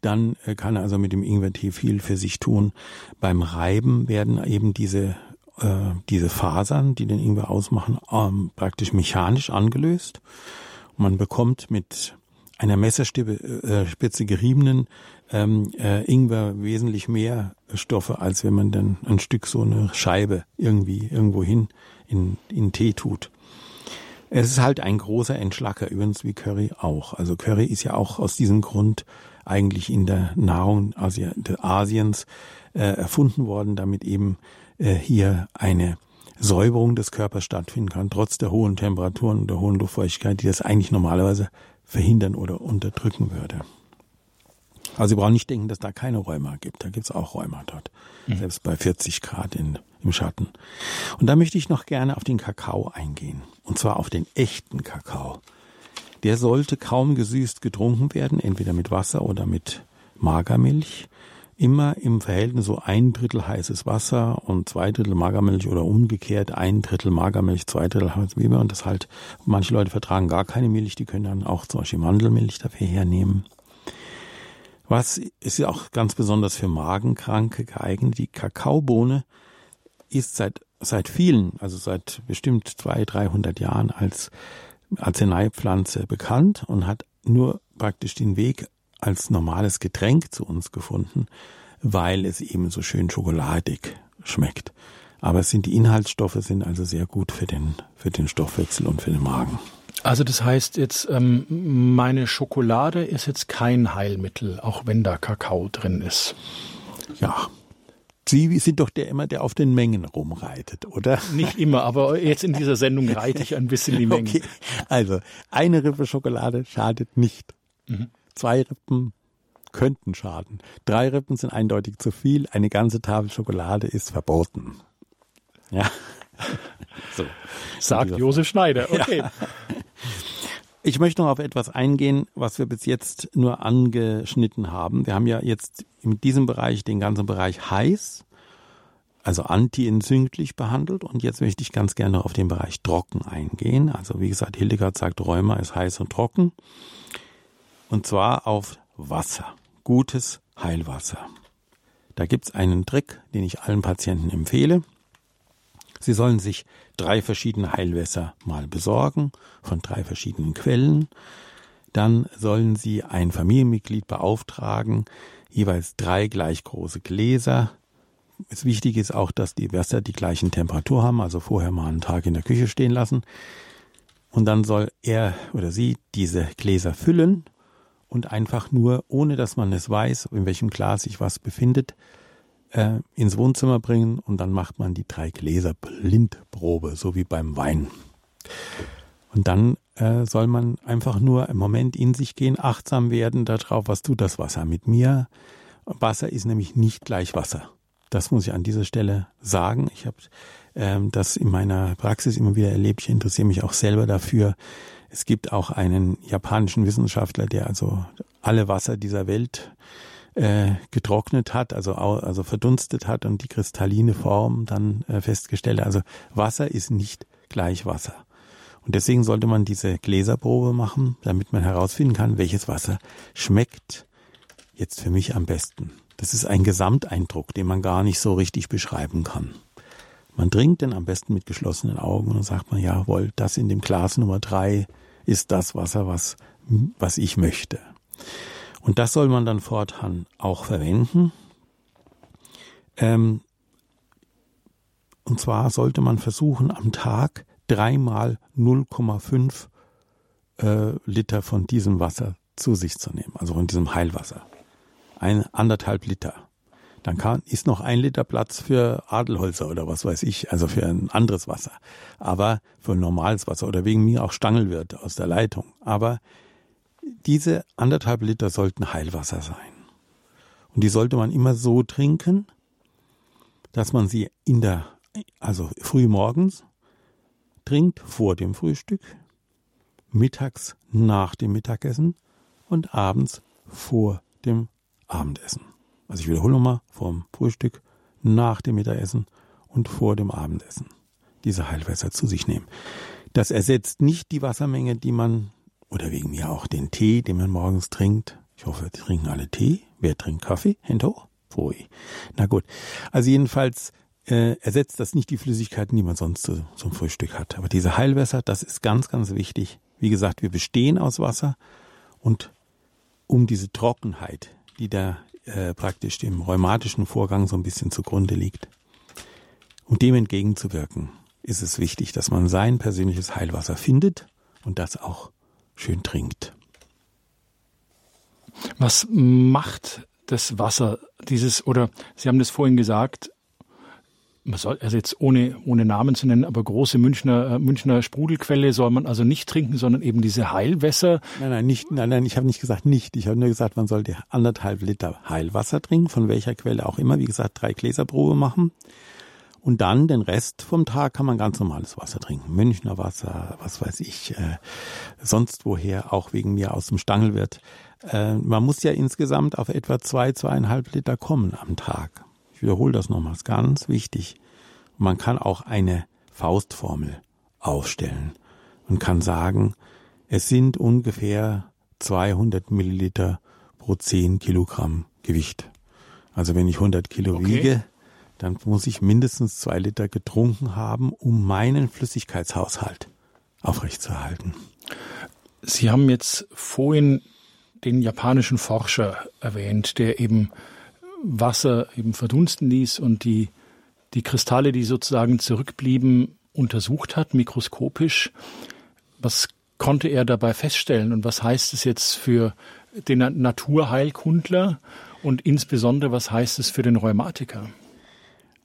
dann äh, kann er also mit dem Ingwertee viel für sich tun. Beim Reiben werden eben diese äh, diese Fasern, die den Ingwer ausmachen, ähm, praktisch mechanisch angelöst. man bekommt mit einer Messerspitze äh, geriebenen ähm, äh, Ingwer wesentlich mehr Stoffe, als wenn man dann ein Stück so eine Scheibe irgendwie irgendwo hin in, in Tee tut. Es ist halt ein großer Entschlacker, übrigens wie Curry auch. Also Curry ist ja auch aus diesem Grund eigentlich in der Nahrung Asi Asiens äh, erfunden worden, damit eben äh, hier eine Säuberung des Körpers stattfinden kann, trotz der hohen Temperaturen und der hohen Luftfeuchtigkeit, die das eigentlich normalerweise verhindern oder unterdrücken würde. Also Sie brauchen nicht denken, dass da keine Rheuma gibt. Da gibt's auch Rheuma dort. Mhm. Selbst bei 40 Grad in, im Schatten. Und da möchte ich noch gerne auf den Kakao eingehen. Und zwar auf den echten Kakao der sollte kaum gesüßt getrunken werden, entweder mit Wasser oder mit Magermilch. Immer im Verhältnis so ein Drittel heißes Wasser und zwei Drittel Magermilch oder umgekehrt ein Drittel Magermilch, zwei Drittel heißes Wasser. Und das halt, manche Leute vertragen gar keine Milch, die können dann auch zum Beispiel Mandelmilch dafür hernehmen. Was ist ja auch ganz besonders für Magenkranke geeignet? Die Kakaobohne ist seit, seit vielen, also seit bestimmt zwei, dreihundert Jahren als Arzneipflanze bekannt und hat nur praktisch den Weg als normales Getränk zu uns gefunden, weil es eben so schön schokoladig schmeckt. Aber es sind die Inhaltsstoffe sind also sehr gut für den für den Stoffwechsel und für den Magen. Also das heißt jetzt, ähm, meine Schokolade ist jetzt kein Heilmittel, auch wenn da Kakao drin ist. Ja, Sie sind doch der immer, der auf den Mengen rumreitet, oder? Nicht immer, aber jetzt in dieser Sendung reite ich ein bisschen die Mengen. Okay. Also, eine Rippe Schokolade schadet nicht. Mhm. Zwei Rippen könnten schaden. Drei Rippen sind eindeutig zu viel. Eine ganze Tafel Schokolade ist verboten. Ja. [laughs] So. Sagt Josef Schneider. Okay. Ja. [laughs] Ich möchte noch auf etwas eingehen, was wir bis jetzt nur angeschnitten haben. Wir haben ja jetzt in diesem Bereich den ganzen Bereich heiß, also antientzündlich behandelt. Und jetzt möchte ich ganz gerne auf den Bereich trocken eingehen. Also wie gesagt, Hildegard sagt, Rheuma ist heiß und trocken. Und zwar auf Wasser. Gutes Heilwasser. Da gibt's einen Trick, den ich allen Patienten empfehle. Sie sollen sich drei verschiedene Heilwässer mal besorgen von drei verschiedenen Quellen. Dann sollen Sie ein Familienmitglied beauftragen, jeweils drei gleich große Gläser. Es wichtig ist auch, dass die Wässer die gleichen Temperatur haben, also vorher mal einen Tag in der Küche stehen lassen. Und dann soll er oder sie diese Gläser füllen und einfach nur, ohne dass man es weiß, in welchem Glas sich was befindet, äh, ins Wohnzimmer bringen und dann macht man die drei Gläser Blindprobe, so wie beim Wein. Und dann äh, soll man einfach nur im Moment in sich gehen, achtsam werden darauf, was tut das Wasser mit mir. Wasser ist nämlich nicht gleich Wasser. Das muss ich an dieser Stelle sagen. Ich habe ähm, das in meiner Praxis immer wieder erlebt. Ich interessiere mich auch selber dafür. Es gibt auch einen japanischen Wissenschaftler, der also alle Wasser dieser Welt äh, getrocknet hat, also also verdunstet hat und die kristalline Form dann äh, festgestellt. Also Wasser ist nicht gleich Wasser. Und deswegen sollte man diese Gläserprobe machen, damit man herausfinden kann, welches Wasser schmeckt jetzt für mich am besten. Das ist ein Gesamteindruck, den man gar nicht so richtig beschreiben kann. Man trinkt den am besten mit geschlossenen Augen und dann sagt man, jawohl, das in dem Glas Nummer drei ist das Wasser, was, was ich möchte. Und das soll man dann fortan auch verwenden. Ähm, und zwar sollte man versuchen, am Tag dreimal 0,5 äh, Liter von diesem Wasser zu sich zu nehmen, also von diesem Heilwasser. Ein anderthalb Liter. Dann kann, ist noch ein Liter Platz für Adelholzer oder was weiß ich, also für ein anderes Wasser. Aber für normales Wasser oder wegen mir auch Stangelwirt aus der Leitung. Aber diese anderthalb Liter sollten Heilwasser sein. Und die sollte man immer so trinken, dass man sie in der, also früh morgens trinkt vor dem Frühstück, mittags nach dem Mittagessen und abends vor dem Abendessen. Also ich wiederhole nochmal, vor dem Frühstück, nach dem Mittagessen und vor dem Abendessen. Diese Heilwässer zu sich nehmen. Das ersetzt nicht die Wassermenge, die man, oder wegen mir auch den Tee, den man morgens trinkt. Ich hoffe, die trinken alle Tee. Wer trinkt Kaffee? Hände hoch. Pfui. Na gut. Also jedenfalls äh, ersetzt das nicht die Flüssigkeiten, die man sonst zu, zum Frühstück hat. Aber diese Heilwässer, das ist ganz, ganz wichtig. Wie gesagt, wir bestehen aus Wasser und um diese Trockenheit, die da äh, praktisch dem rheumatischen Vorgang so ein bisschen zugrunde liegt, um dem entgegenzuwirken, ist es wichtig, dass man sein persönliches Heilwasser findet und das auch schön trinkt. Was macht das Wasser, dieses, oder Sie haben das vorhin gesagt, man soll, also jetzt ohne, ohne Namen zu nennen, aber große Münchner, äh, Münchner Sprudelquelle soll man also nicht trinken, sondern eben diese Heilwässer. Nein, nein, nicht, nein, nein, ich habe nicht gesagt nicht. Ich habe nur gesagt, man sollte anderthalb Liter Heilwasser trinken, von welcher Quelle auch immer. Wie gesagt, drei Gläserprobe machen. Und dann den Rest vom Tag kann man ganz normales Wasser trinken. Münchner Wasser, was weiß ich, äh, sonst woher, auch wegen mir aus dem Stangelwirt. Äh, man muss ja insgesamt auf etwa zwei, zweieinhalb Liter kommen am Tag. Ich wiederhole das nochmals, ganz wichtig. Man kann auch eine Faustformel aufstellen und kann sagen, es sind ungefähr 200 Milliliter pro 10 Kilogramm Gewicht. Also wenn ich 100 Kilo okay. wiege, dann muss ich mindestens zwei Liter getrunken haben, um meinen Flüssigkeitshaushalt aufrechtzuerhalten. Sie haben jetzt vorhin den japanischen Forscher erwähnt, der eben Wasser eben verdunsten ließ und die, die Kristalle, die sozusagen zurückblieben, untersucht hat, mikroskopisch. Was konnte er dabei feststellen und was heißt es jetzt für den Naturheilkundler und insbesondere was heißt es für den Rheumatiker?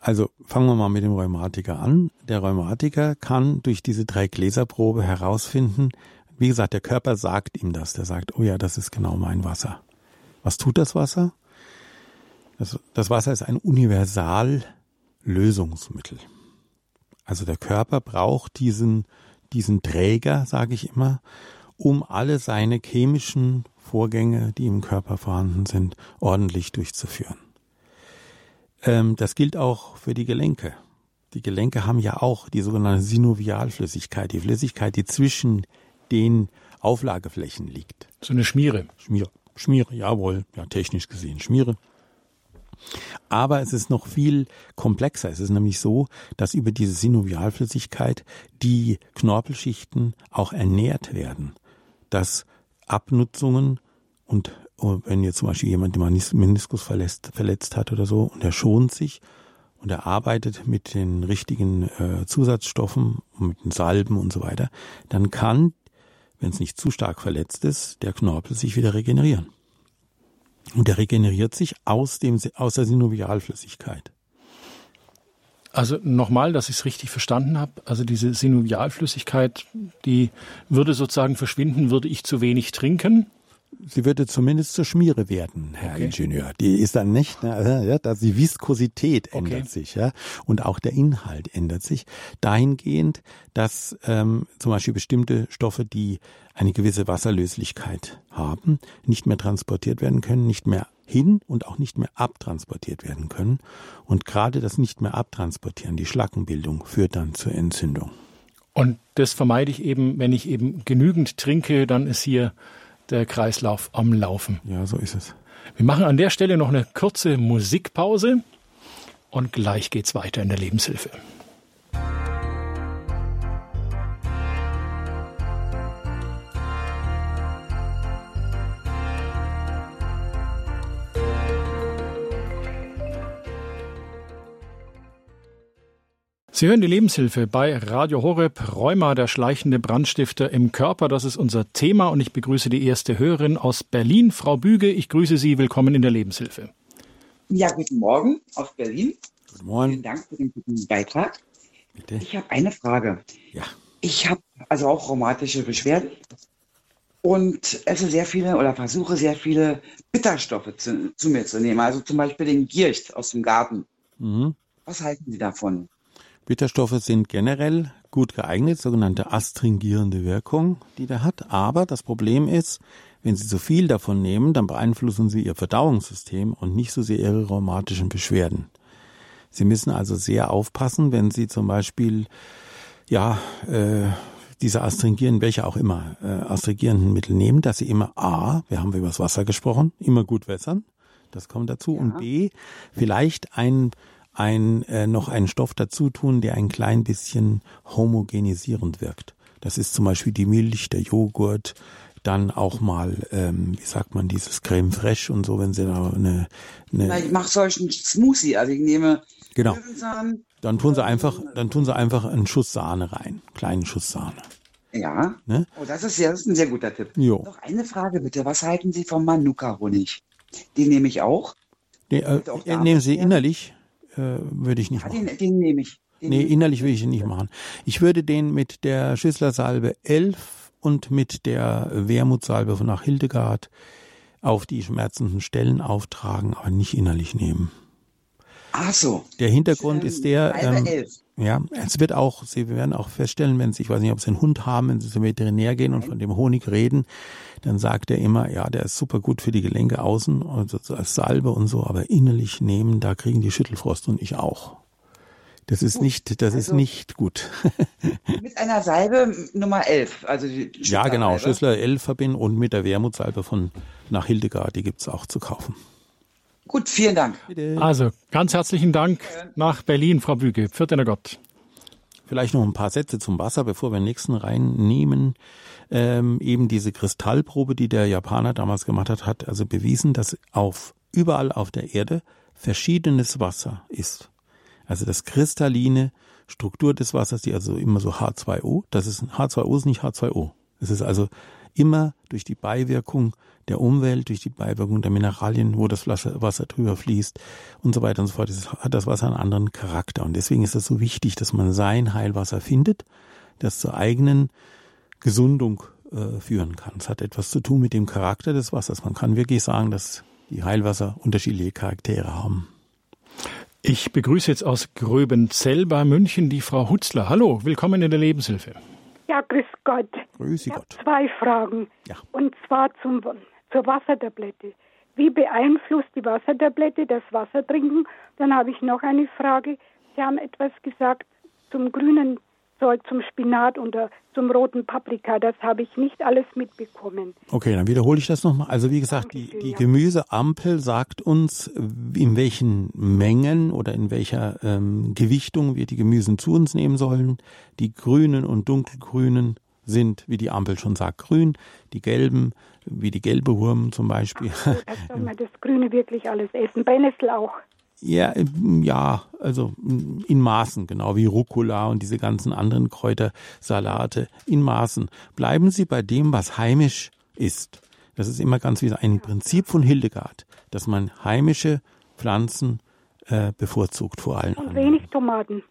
Also fangen wir mal mit dem Rheumatiker an. Der Rheumatiker kann durch diese drei Gläserprobe herausfinden, wie gesagt, der Körper sagt ihm das. Der sagt, oh ja, das ist genau mein Wasser. Was tut das Wasser? Das, das Wasser ist ein Universallösungsmittel. Also der Körper braucht diesen, diesen Träger, sage ich immer, um alle seine chemischen Vorgänge, die im Körper vorhanden sind, ordentlich durchzuführen. Ähm, das gilt auch für die Gelenke. Die Gelenke haben ja auch die sogenannte Synovialflüssigkeit, die Flüssigkeit, die zwischen den Auflageflächen liegt. So eine Schmiere. Schmiere, Schmiere, jawohl, ja, technisch gesehen Schmiere. Aber es ist noch viel komplexer. Es ist nämlich so, dass über diese Synovialflüssigkeit die Knorpelschichten auch ernährt werden. Dass Abnutzungen und oh, wenn jetzt zum Beispiel jemand den Meniskus verletzt, verletzt hat oder so und er schont sich und er arbeitet mit den richtigen äh, Zusatzstoffen, mit den Salben und so weiter, dann kann, wenn es nicht zu stark verletzt ist, der Knorpel sich wieder regenerieren. Und der regeneriert sich aus, dem, aus der Synovialflüssigkeit. Also nochmal, dass ich es richtig verstanden habe. Also diese Synovialflüssigkeit, die würde sozusagen verschwinden, würde ich zu wenig trinken sie würde zumindest zur Schmiere werden, Herr okay. Ingenieur. Die ist dann nicht, ne, ja, dass die Viskosität okay. ändert sich, ja, und auch der Inhalt ändert sich dahingehend, dass ähm, zum Beispiel bestimmte Stoffe, die eine gewisse Wasserlöslichkeit haben, nicht mehr transportiert werden können, nicht mehr hin und auch nicht mehr abtransportiert werden können. Und gerade das nicht mehr abtransportieren, die Schlackenbildung, führt dann zur Entzündung. Und das vermeide ich eben, wenn ich eben genügend trinke, dann ist hier der Kreislauf am Laufen. Ja, so ist es. Wir machen an der Stelle noch eine kurze Musikpause und gleich geht's weiter in der Lebenshilfe. Sie hören die Lebenshilfe bei Radio Horeb, Rheuma, der schleichende Brandstifter im Körper. Das ist unser Thema und ich begrüße die erste Hörerin aus Berlin, Frau Büge. Ich grüße Sie, willkommen in der Lebenshilfe. Ja, guten Morgen aus Berlin. Guten Morgen. Vielen Dank für den guten Beitrag. Bitte. Ich habe eine Frage. Ja. Ich habe also auch rheumatische Beschwerden und esse sehr viele oder versuche sehr viele Bitterstoffe zu, zu mir zu nehmen. Also zum Beispiel den Giercht aus dem Garten. Mhm. Was halten Sie davon? Bitterstoffe sind generell gut geeignet, sogenannte astringierende Wirkung, die der hat. Aber das Problem ist, wenn Sie zu viel davon nehmen, dann beeinflussen Sie Ihr Verdauungssystem und nicht so sehr Ihre rheumatischen Beschwerden. Sie müssen also sehr aufpassen, wenn Sie zum Beispiel, ja, äh, diese astringierenden, welche auch immer, äh, astringierenden Mittel nehmen, dass Sie immer A, wir haben über das Wasser gesprochen, immer gut wässern. Das kommt dazu. Ja. Und B, vielleicht ein ein, äh, noch einen Stoff dazu tun, der ein klein bisschen homogenisierend wirkt. Das ist zum Beispiel die Milch, der Joghurt, dann auch mal, ähm, wie sagt man, dieses Creme fraiche und so, wenn sie da eine... eine ich mache solchen Smoothie, also ich nehme genau. Dann tun sie einfach, dann tun sie einfach einen Schuss Sahne rein, kleinen Schuss Sahne. Ja. Ne? Oh, das ist, ja, das ist ein sehr guter Tipp. Jo. Noch eine Frage bitte. Was halten Sie vom Manuka-Honig? Den nehme ich auch. Den, äh, nehmen Sie innerlich äh, würde ich nicht ja, machen. Den, den nehme ich. Den nee, innerlich würde ich ihn nicht machen. Ich würde den mit der Schüsslersalbe 11 und mit der Wermutsalbe von nach Hildegard auf die schmerzenden Stellen auftragen, aber nicht innerlich nehmen. Ach so. Der Hintergrund ist der, ähm, ja, es wird auch, Sie werden auch feststellen, wenn Sie, ich weiß nicht, ob Sie einen Hund haben, wenn Sie zum Veterinär gehen und von dem Honig reden, dann sagt er immer, ja, der ist super gut für die Gelenke außen, also als Salbe und so, aber innerlich nehmen, da kriegen die Schüttelfrost und ich auch. Das ist nicht, das also ist nicht gut. [laughs] mit einer Salbe Nummer 11, also die Ja, genau, Schüssler 11 verbinden und mit der Wermutsalbe von nach Hildegard, die gibt's auch zu kaufen. Gut, vielen Dank. Also, ganz herzlichen Dank nach Berlin, Frau Büge. Vierter Gott. Vielleicht noch ein paar Sätze zum Wasser, bevor wir den nächsten reinnehmen. Ähm, eben diese Kristallprobe, die der Japaner damals gemacht hat, hat also bewiesen, dass auf überall auf der Erde verschiedenes Wasser ist. Also das kristalline Struktur des Wassers, die also immer so H2O, das ist H2O ist nicht H2O. Es ist also immer durch die Beiwirkung der Umwelt, durch die Beiwirkung der Mineralien, wo das Wasser drüber fließt und so weiter und so fort. Hat das Wasser einen anderen Charakter. Und deswegen ist es so wichtig, dass man sein Heilwasser findet, das zur eigenen Gesundung äh, führen kann. Es hat etwas zu tun mit dem Charakter des Wassers. Man kann wirklich sagen, dass die Heilwasser unterschiedliche Charaktere haben. Ich begrüße jetzt aus Gröbenzell bei München die Frau Hutzler. Hallo, willkommen in der Lebenshilfe. Ja, grüß Gott. Grüß Gott. Zwei Fragen. Ja. Und zwar zum zur Wassertablette. wie beeinflusst die Wassertablette das Wasser trinken? Dann habe ich noch eine Frage. Sie haben etwas gesagt zum grünen Zeug, zum Spinat oder zum roten Paprika. Das habe ich nicht alles mitbekommen. Okay, dann wiederhole ich das nochmal. Also wie gesagt, die, die Gemüseampel sagt uns, in welchen Mengen oder in welcher ähm, Gewichtung wir die Gemüsen zu uns nehmen sollen. Die grünen und dunkelgrünen sind, wie die Ampel schon sagt, grün. Die gelben, wie die gelbe Wurm zum Beispiel. Ach, so, das soll man das Grüne wirklich alles essen. Brennnessel auch. Ja, ja, also in Maßen, genau wie Rucola und diese ganzen anderen Kräutersalate in Maßen. Bleiben Sie bei dem, was heimisch ist. Das ist immer ganz wieder ein Prinzip von Hildegard, dass man heimische Pflanzen äh, bevorzugt vor allen Und wenig Tomaten.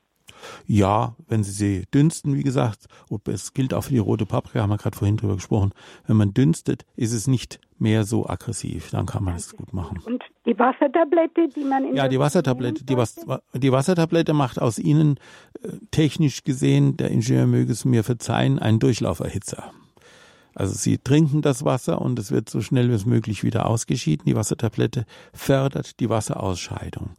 Ja, wenn Sie sie dünsten, wie gesagt, es gilt auch für die rote Paprika, haben wir gerade vorhin drüber gesprochen. Wenn man dünstet, ist es nicht mehr so aggressiv. Dann kann man es gut machen. Und die Wassertablette, die man in Ja, die Wassertablette, die, Was, die Wassertablette macht aus Ihnen äh, technisch gesehen, der Ingenieur möge es mir verzeihen, einen Durchlauferhitzer. Also Sie trinken das Wasser und es wird so schnell wie möglich wieder ausgeschieden. Die Wassertablette fördert die Wasserausscheidung.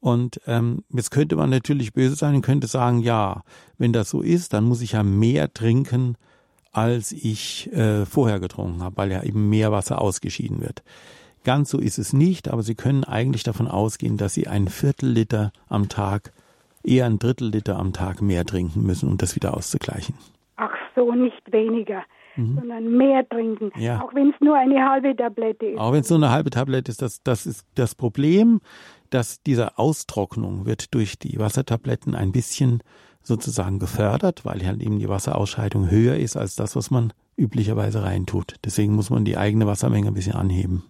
Und ähm, jetzt könnte man natürlich böse sein und könnte sagen, ja, wenn das so ist, dann muss ich ja mehr trinken, als ich äh, vorher getrunken habe, weil ja eben mehr Wasser ausgeschieden wird. Ganz so ist es nicht, aber Sie können eigentlich davon ausgehen, dass Sie ein Viertel Liter am Tag, eher ein Drittel Liter am Tag mehr trinken müssen, um das wieder auszugleichen. Ach so, nicht weniger mhm. sondern mehr trinken. Ja. Auch wenn es nur eine halbe Tablette ist. Auch wenn es nur eine halbe Tablette ist, das, das ist das Problem, dass diese Austrocknung wird durch die Wassertabletten ein bisschen sozusagen gefördert, weil halt eben die Wasserausscheidung höher ist als das, was man üblicherweise reintut. Deswegen muss man die eigene Wassermenge ein bisschen anheben.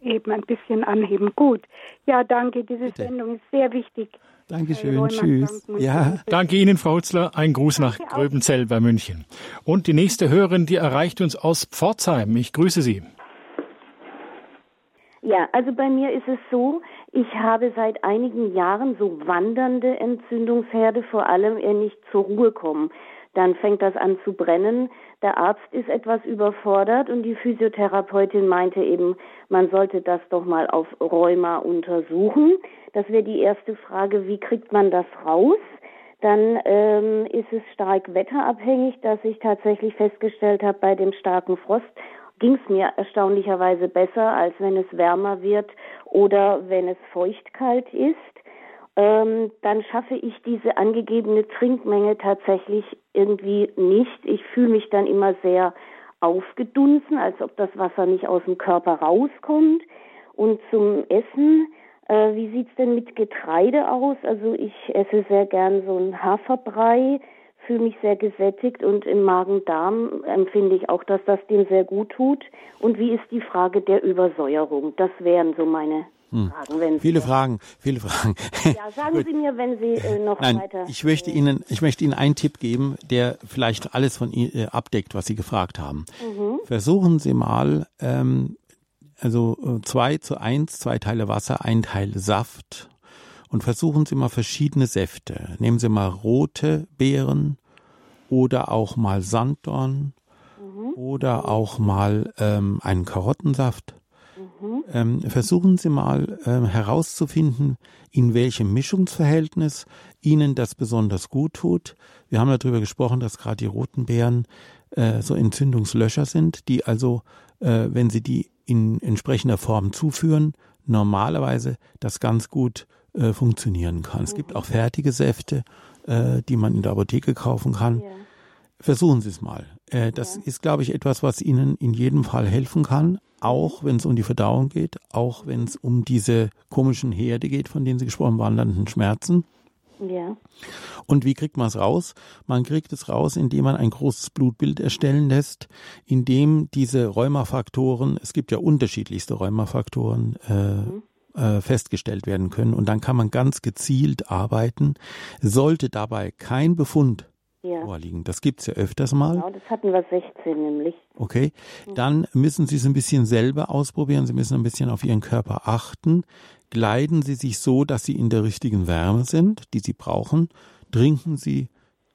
Eben ein bisschen anheben. Gut. Ja, danke. Diese Bitte. Sendung ist sehr wichtig. Dankeschön, tschüss. Ja. Danke Ihnen, Frau Hutzler. Ein Gruß nach Gröbenzell bei München. Und die nächste Hörerin, die erreicht uns aus Pforzheim. Ich grüße Sie. Ja, also bei mir ist es so, ich habe seit einigen Jahren so wandernde Entzündungsherde, vor allem eher nicht zur Ruhe kommen. Dann fängt das an zu brennen. Der Arzt ist etwas überfordert und die Physiotherapeutin meinte eben, man sollte das doch mal auf Rheuma untersuchen. Das wäre die erste Frage, wie kriegt man das raus? Dann ähm, ist es stark wetterabhängig, dass ich tatsächlich festgestellt habe, bei dem starken Frost ging es mir erstaunlicherweise besser, als wenn es wärmer wird oder wenn es feuchtkalt ist. Ähm, dann schaffe ich diese angegebene Trinkmenge tatsächlich irgendwie nicht. Ich fühle mich dann immer sehr aufgedunsen, als ob das Wasser nicht aus dem Körper rauskommt. Und zum Essen äh, wie sieht's denn mit Getreide aus? Also ich esse sehr gern so einen Haferbrei, fühle mich sehr gesättigt und im Magen-Darm empfinde ich auch, dass das dem sehr gut tut. Und wie ist die Frage der Übersäuerung? Das wären so meine hm. Fragen. viele Fragen, viele Fragen. Ja, sagen Sie mir, wenn Sie äh, noch Nein, weiter. Ich möchte Ihnen, ich möchte Ihnen einen Tipp geben, der vielleicht alles von Ihnen äh, abdeckt, was Sie gefragt haben. Mhm. Versuchen Sie mal ähm, also äh, zwei zu eins, zwei Teile Wasser, ein Teil Saft. Und versuchen Sie mal verschiedene Säfte. Nehmen Sie mal rote Beeren oder auch mal Sanddorn mhm. oder auch mal ähm, einen Karottensaft. Mhm. Ähm, versuchen Sie mal ähm, herauszufinden, in welchem Mischungsverhältnis Ihnen das besonders gut tut. Wir haben darüber gesprochen, dass gerade die roten Beeren äh, so Entzündungslöscher sind, die also, äh, wenn Sie die in entsprechender Form zuführen, normalerweise das ganz gut äh, funktionieren kann. Es gibt auch fertige Säfte, äh, die man in der Apotheke kaufen kann. Ja. Versuchen Sie es mal. Äh, das ja. ist, glaube ich, etwas, was Ihnen in jedem Fall helfen kann, auch wenn es um die Verdauung geht, auch wenn es um diese komischen Herde geht, von denen Sie gesprochen haben, wandernden Schmerzen. Ja. Und wie kriegt man es raus? Man kriegt es raus, indem man ein großes Blutbild erstellen lässt, indem diese Rheumafaktoren, es gibt ja unterschiedlichste Rheumafaktoren, äh, mhm. Äh, festgestellt werden können. Und dann kann man ganz gezielt arbeiten. Sollte dabei kein Befund ja. vorliegen. Das gibt's ja öfters mal. Genau, das hatten wir 16 nämlich. Okay, mhm. dann müssen Sie es ein bisschen selber ausprobieren. Sie müssen ein bisschen auf Ihren Körper achten kleiden Sie sich so, dass Sie in der richtigen Wärme sind, die Sie brauchen. Trinken Sie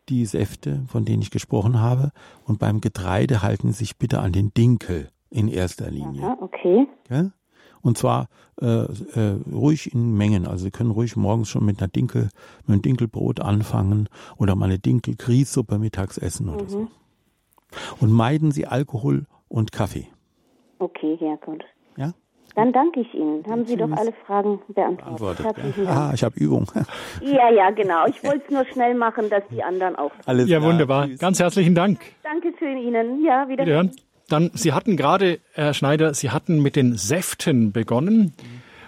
die Säfte, von denen ich gesprochen habe. Und beim Getreide halten Sie sich bitte an den Dinkel in erster Linie. Aha, okay. Ja? Und zwar äh, äh, ruhig in Mengen. Also Sie können ruhig morgens schon mit einer Dinkel, mit einem Dinkelbrot anfangen oder mal eine Dinkelgrießsuppe mittags essen oder mhm. so. Und meiden Sie Alkohol und Kaffee. Okay, ja gut. Ja? Dann danke ich Ihnen. Haben Sie doch alle Fragen beantwortet. Ja. Ah, ich habe Übung. Ja, ja, genau. Ich wollte es nur schnell machen, dass die anderen auch. Alles ja, klar. wunderbar. Tschüss. Ganz herzlichen Dank. Danke für Ihnen. Ja, wieder. Wiederhören. Dann, Sie hatten gerade, Herr Schneider, Sie hatten mit den Säften begonnen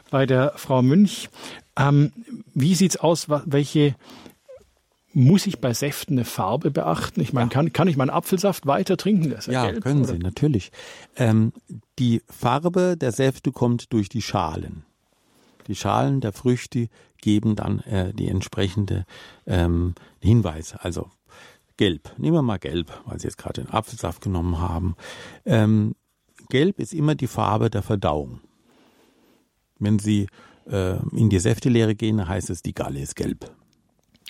bei der Frau Münch. Ähm, wie sieht's aus? Welche muss ich bei Säften eine Farbe beachten? Ich meine, ja. kann, kann ich meinen Apfelsaft weiter trinken? ja, gelb, können oder? Sie, natürlich. Ähm, die Farbe der Säfte kommt durch die Schalen. Die Schalen der Früchte geben dann äh, die entsprechende ähm, Hinweise. Also gelb. Nehmen wir mal gelb, weil Sie jetzt gerade den Apfelsaft genommen haben. Ähm, gelb ist immer die Farbe der Verdauung. Wenn Sie äh, in die Säftelehre gehen, heißt es, die Galle ist gelb.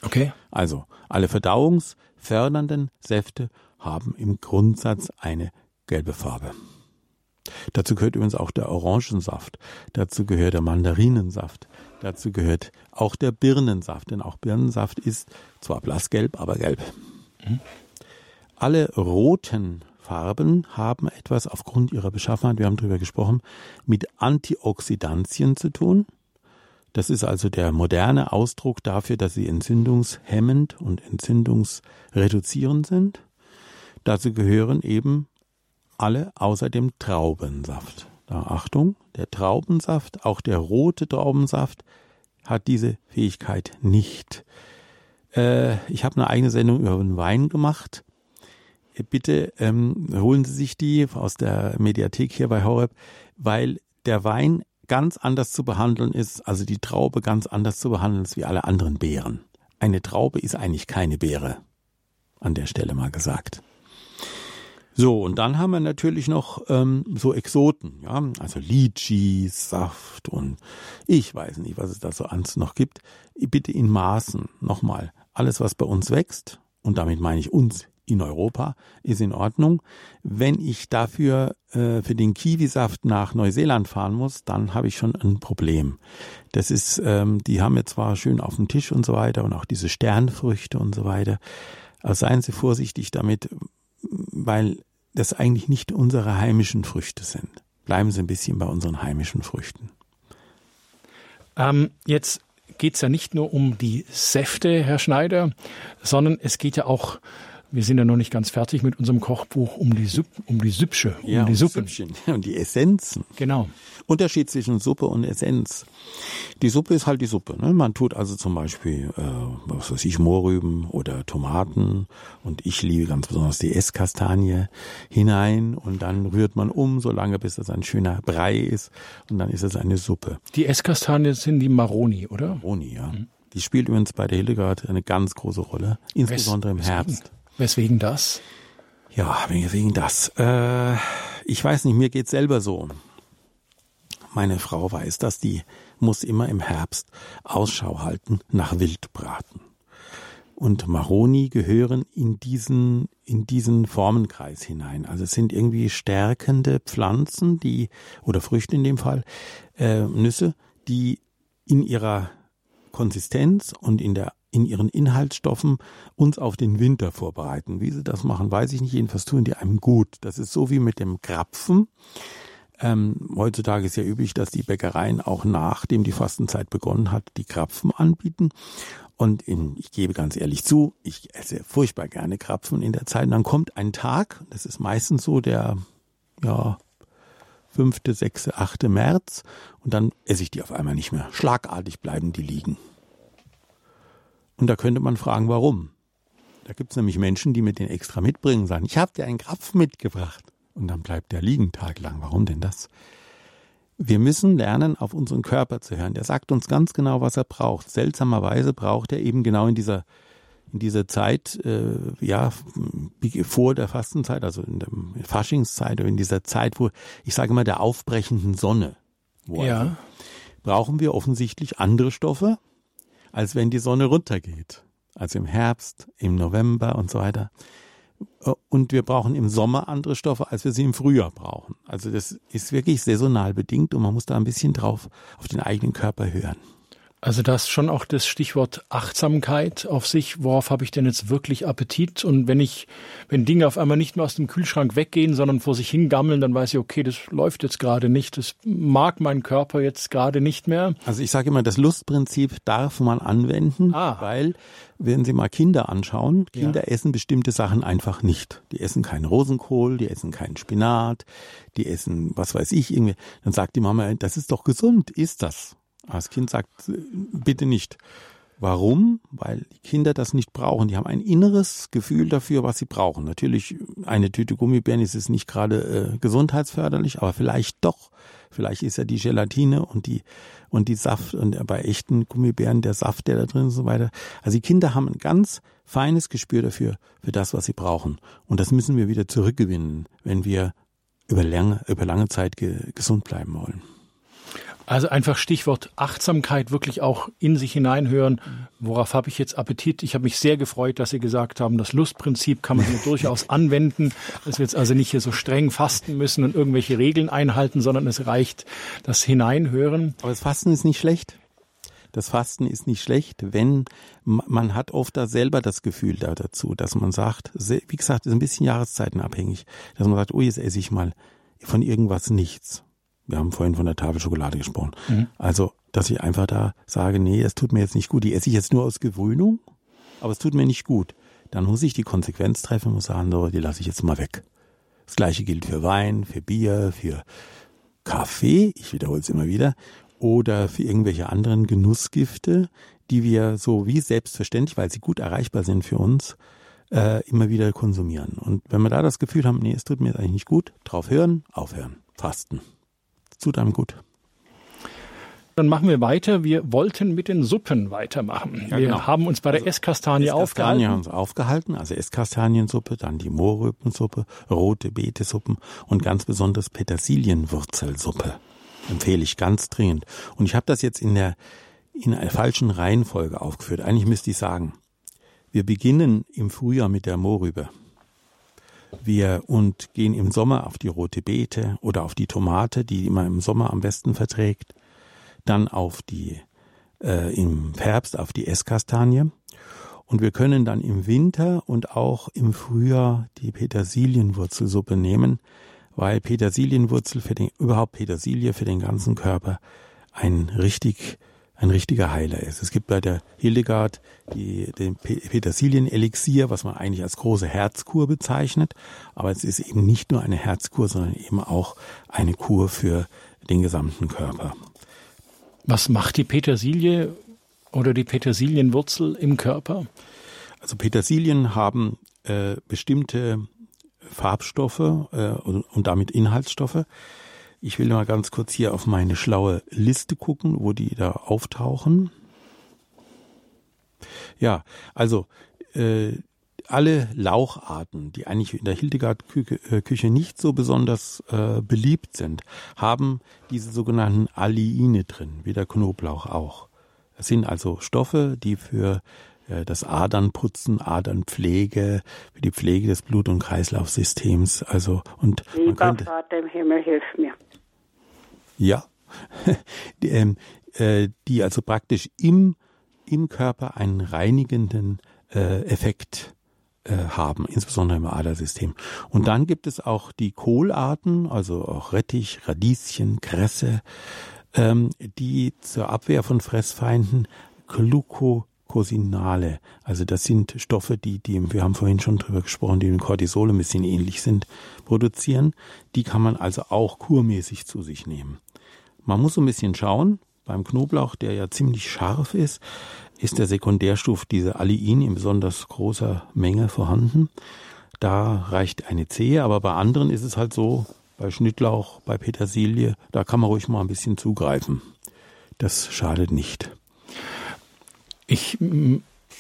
Okay. Also alle verdauungsfördernden Säfte haben im Grundsatz eine gelbe Farbe. Dazu gehört übrigens auch der Orangensaft, dazu gehört der Mandarinensaft, dazu gehört auch der Birnensaft, denn auch Birnensaft ist zwar blassgelb, aber gelb. Alle roten Farben haben etwas aufgrund ihrer Beschaffenheit, wir haben darüber gesprochen, mit Antioxidantien zu tun. Das ist also der moderne Ausdruck dafür, dass sie entzündungshemmend und entzündungsreduzierend sind. Dazu gehören eben alle außer dem Traubensaft. Da Achtung, der Traubensaft, auch der rote Traubensaft, hat diese Fähigkeit nicht. Äh, ich habe eine eigene Sendung über den Wein gemacht. Bitte ähm, holen Sie sich die aus der Mediathek hier bei Horeb, weil der Wein ganz anders zu behandeln ist, also die Traube ganz anders zu behandeln ist wie alle anderen Beeren. Eine Traube ist eigentlich keine Beere. An der Stelle mal gesagt. So, und dann haben wir natürlich noch ähm, so Exoten, ja, also Litchi, Saft und ich weiß nicht, was es da so ans noch gibt. Bitte in Maßen, nochmal, alles, was bei uns wächst, und damit meine ich uns in Europa ist in Ordnung. Wenn ich dafür äh, für den Kiwisaft nach Neuseeland fahren muss, dann habe ich schon ein Problem. Das ist, ähm, die haben wir zwar schön auf dem Tisch und so weiter und auch diese Sternfrüchte und so weiter. Aber seien Sie vorsichtig damit, weil das eigentlich nicht unsere heimischen Früchte sind. Bleiben Sie ein bisschen bei unseren heimischen Früchten. Ähm, jetzt geht es ja nicht nur um die Säfte, Herr Schneider, sondern es geht ja auch wir sind ja noch nicht ganz fertig mit unserem Kochbuch um die, Supp, um die Süppsche, um ja, die Suppe. [laughs] Und die Essenzen. Genau. Unterschied zwischen Suppe und Essenz. Die Suppe ist halt die Suppe. Ne? Man tut also zum Beispiel, äh, was weiß ich, Mohrrüben oder Tomaten und ich liebe ganz besonders die Esskastanie hinein und dann rührt man um, so lange bis es ein schöner Brei ist und dann ist es eine Suppe. Die Esskastanie sind die Maroni, oder? Maroni, ja. Mhm. Die spielt übrigens bei der Hildegard eine ganz große Rolle, insbesondere im Herbst. Weswegen das? Ja, wegen das. Äh, ich weiß nicht, mir geht's selber so. Meine Frau weiß das, die muss immer im Herbst Ausschau halten nach Wildbraten. Und Maroni gehören in diesen, in diesen Formenkreis hinein. Also es sind irgendwie stärkende Pflanzen, die, oder Früchte in dem Fall, äh, Nüsse, die in ihrer Konsistenz und in der in ihren Inhaltsstoffen uns auf den Winter vorbereiten. Wie sie das machen, weiß ich nicht. Jedenfalls tun die einem gut. Das ist so wie mit dem Krapfen. Ähm, heutzutage ist ja üblich, dass die Bäckereien auch nachdem die Fastenzeit begonnen hat, die Krapfen anbieten. Und in, ich gebe ganz ehrlich zu, ich esse furchtbar gerne Krapfen in der Zeit. Und dann kommt ein Tag, das ist meistens so der, ja, fünfte, sechste, achte März, und dann esse ich die auf einmal nicht mehr. Schlagartig bleiben die liegen. Und da könnte man fragen, warum. Da gibt es nämlich Menschen, die mit den extra mitbringen, sagen, ich habe dir einen Krapf mitgebracht. Und dann bleibt der liegen taglang. Warum denn das? Wir müssen lernen, auf unseren Körper zu hören. Der sagt uns ganz genau, was er braucht. Seltsamerweise braucht er eben genau in dieser in dieser Zeit, äh, ja, vor der Fastenzeit, also in der Faschingszeit oder in dieser Zeit, wo ich sage mal der aufbrechenden Sonne, ja. Also, brauchen wir offensichtlich andere Stoffe, als wenn die Sonne runtergeht. Also im Herbst, im November und so weiter. und wir brauchen im Sommer andere Stoffe, als wir sie im Frühjahr brauchen. Also das ist wirklich saisonal bedingt und man muss da ein bisschen drauf auf den eigenen Körper hören. Also das schon auch das Stichwort Achtsamkeit auf sich. Worauf habe ich denn jetzt wirklich Appetit? Und wenn ich, wenn Dinge auf einmal nicht mehr aus dem Kühlschrank weggehen, sondern vor sich hingammeln, dann weiß ich, okay, das läuft jetzt gerade nicht. Das mag mein Körper jetzt gerade nicht mehr. Also ich sage immer, das Lustprinzip darf man anwenden, ah. weil wenn Sie mal Kinder anschauen, Kinder ja. essen bestimmte Sachen einfach nicht. Die essen keinen Rosenkohl, die essen keinen Spinat, die essen, was weiß ich, irgendwie. Dann sagt die Mama, das ist doch gesund, ist das? Das Kind sagt, bitte nicht. Warum? Weil die Kinder das nicht brauchen. Die haben ein inneres Gefühl dafür, was sie brauchen. Natürlich, eine Tüte Gummibären ist es nicht gerade äh, gesundheitsförderlich, aber vielleicht doch. Vielleicht ist ja die Gelatine und die, und die Saft und bei echten Gummibären der Saft, der da drin ist und so weiter. Also die Kinder haben ein ganz feines Gespür dafür, für das, was sie brauchen. Und das müssen wir wieder zurückgewinnen, wenn wir über lange, über lange Zeit ge gesund bleiben wollen. Also einfach Stichwort Achtsamkeit, wirklich auch in sich hineinhören. Worauf habe ich jetzt Appetit? Ich habe mich sehr gefreut, dass Sie gesagt haben, das Lustprinzip kann man hier [laughs] durchaus anwenden, dass wir jetzt also nicht hier so streng fasten müssen und irgendwelche Regeln einhalten, sondern es reicht das Hineinhören. Aber das Fasten ist nicht schlecht. Das Fasten ist nicht schlecht, wenn man hat oft da selber das Gefühl da dazu, dass man sagt, wie gesagt, ist ein bisschen jahreszeitenabhängig, dass man sagt, oh, jetzt esse ich mal von irgendwas nichts wir haben vorhin von der Tafel Schokolade gesprochen. Mhm. Also, dass ich einfach da sage, nee, es tut mir jetzt nicht gut. Die esse ich jetzt nur aus Gewöhnung, aber es tut mir nicht gut. Dann muss ich die Konsequenz treffen und muss sagen, so, die lasse ich jetzt mal weg. Das gleiche gilt für Wein, für Bier, für Kaffee, ich wiederhole es immer wieder, oder für irgendwelche anderen Genussgifte, die wir so wie selbstverständlich, weil sie gut erreichbar sind für uns, äh, immer wieder konsumieren. Und wenn wir da das Gefühl haben, nee, es tut mir jetzt eigentlich nicht gut, drauf hören, aufhören, fasten tut einem gut. Dann machen wir weiter. Wir wollten mit den Suppen weitermachen. Ja, wir genau. haben uns bei der also Esskastanie aufgehalten. haben uns aufgehalten, also Esskastaniensuppe, dann die Mohrrübensuppe, rote Beetesuppen und ganz besonders Petersilienwurzelsuppe. Empfehle ich ganz dringend. Und ich habe das jetzt in der in einer falschen Reihenfolge aufgeführt. Eigentlich müsste ich sagen, wir beginnen im Frühjahr mit der Mohrrübe. Wir und gehen im Sommer auf die rote Beete oder auf die Tomate, die immer im Sommer am besten verträgt. Dann auf die äh, im Herbst auf die Esskastanie. Und wir können dann im Winter und auch im Frühjahr die Petersilienwurzelsuppe nehmen, weil Petersilienwurzel für den, überhaupt Petersilie für den ganzen Körper ein richtig ein richtiger Heiler ist. Es gibt bei der Hildegard die, den Petersilien-Elixier, was man eigentlich als große Herzkur bezeichnet. Aber es ist eben nicht nur eine Herzkur, sondern eben auch eine Kur für den gesamten Körper. Was macht die Petersilie oder die Petersilienwurzel im Körper? Also Petersilien haben äh, bestimmte Farbstoffe äh, und, und damit Inhaltsstoffe, ich will mal ganz kurz hier auf meine schlaue Liste gucken, wo die da auftauchen. Ja, also äh, alle Laucharten, die eigentlich in der Hildegard-Küche äh, nicht so besonders äh, beliebt sind, haben diese sogenannten Alliine drin, wie der Knoblauch auch. Das sind also Stoffe, die für äh, das Adernputzen, Adernpflege, für die Pflege des Blut- und Kreislaufsystems, also und Lieber man könnte, Vater im Himmel, hilf mir. Ja, [laughs] die, ähm, äh, die also praktisch im, im Körper einen reinigenden äh, Effekt äh, haben, insbesondere im Adersystem. Und dann gibt es auch die Kohlarten, also auch Rettich, Radieschen, Kresse, ähm, die zur Abwehr von Fressfeinden Glucocosinale, also das sind Stoffe, die, die, wir haben vorhin schon drüber gesprochen, die dem Cortisol ein bisschen ähnlich sind, produzieren. Die kann man also auch kurmäßig zu sich nehmen. Man muss so ein bisschen schauen. Beim Knoblauch, der ja ziemlich scharf ist, ist der Sekundärstoff diese Allein in besonders großer Menge vorhanden. Da reicht eine Zehe, aber bei anderen ist es halt so, bei Schnittlauch, bei Petersilie, da kann man ruhig mal ein bisschen zugreifen. Das schadet nicht. Ich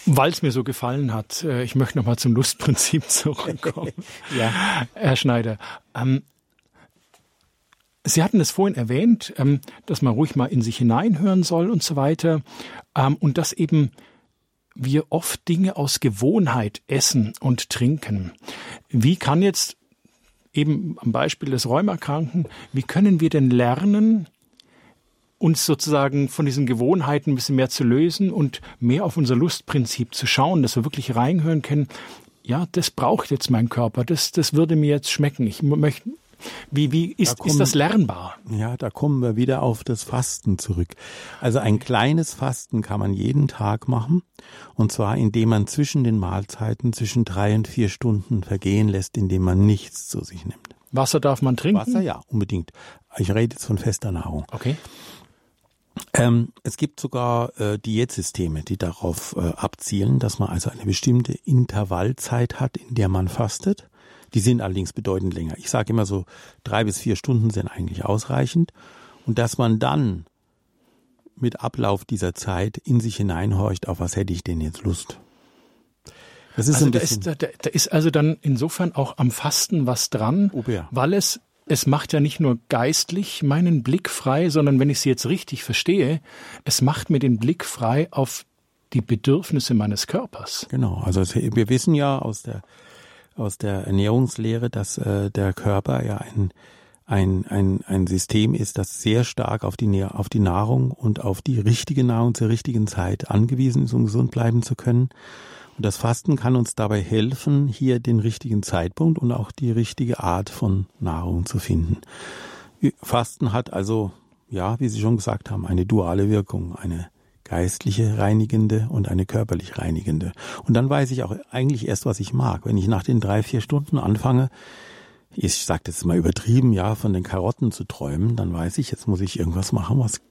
weil es mir so gefallen hat, äh, ich möchte nochmal zum Lustprinzip [laughs] zurückkommen. [laughs] ja. Herr Schneider, ähm, Sie hatten es vorhin erwähnt, ähm, dass man ruhig mal in sich hineinhören soll und so weiter. Ähm, und dass eben wir oft Dinge aus Gewohnheit essen und trinken. Wie kann jetzt eben am Beispiel des Rheumakranken, wie können wir denn lernen, uns sozusagen von diesen Gewohnheiten ein bisschen mehr zu lösen und mehr auf unser Lustprinzip zu schauen, dass wir wirklich reinhören können, ja, das braucht jetzt mein Körper, das, das würde mir jetzt schmecken. Ich möchte, wie, wie ist, da kommen, ist das lernbar? Ja, da kommen wir wieder auf das Fasten zurück. Also ein kleines Fasten kann man jeden Tag machen. Und zwar, indem man zwischen den Mahlzeiten zwischen drei und vier Stunden vergehen lässt, indem man nichts zu sich nimmt. Wasser darf man trinken? Wasser, ja, unbedingt. Ich rede jetzt von fester Nahrung. Okay. Ähm, es gibt sogar äh, Diätsysteme, die darauf äh, abzielen, dass man also eine bestimmte Intervallzeit hat, in der man fastet. Die sind allerdings bedeutend länger. Ich sage immer so, drei bis vier Stunden sind eigentlich ausreichend. Und dass man dann mit Ablauf dieser Zeit in sich hineinhorcht, auf was hätte ich denn jetzt Lust? Das ist also ein bisschen da, ist, da, da ist also dann insofern auch am Fasten was dran, oh ja. weil es es macht ja nicht nur geistlich meinen Blick frei, sondern wenn ich Sie jetzt richtig verstehe, es macht mir den Blick frei auf die Bedürfnisse meines Körpers. Genau, also wir wissen ja aus der aus der Ernährungslehre, dass äh, der Körper ja ein, ein, ein, ein System ist, das sehr stark auf die, auf die Nahrung und auf die richtige Nahrung zur richtigen Zeit angewiesen ist, um gesund bleiben zu können. Das Fasten kann uns dabei helfen, hier den richtigen Zeitpunkt und auch die richtige Art von Nahrung zu finden. Fasten hat also, ja, wie Sie schon gesagt haben, eine duale Wirkung, eine geistliche reinigende und eine körperlich reinigende. Und dann weiß ich auch eigentlich erst, was ich mag. Wenn ich nach den drei, vier Stunden anfange, ich sage das mal übertrieben, ja, von den Karotten zu träumen, dann weiß ich, jetzt muss ich irgendwas machen, was,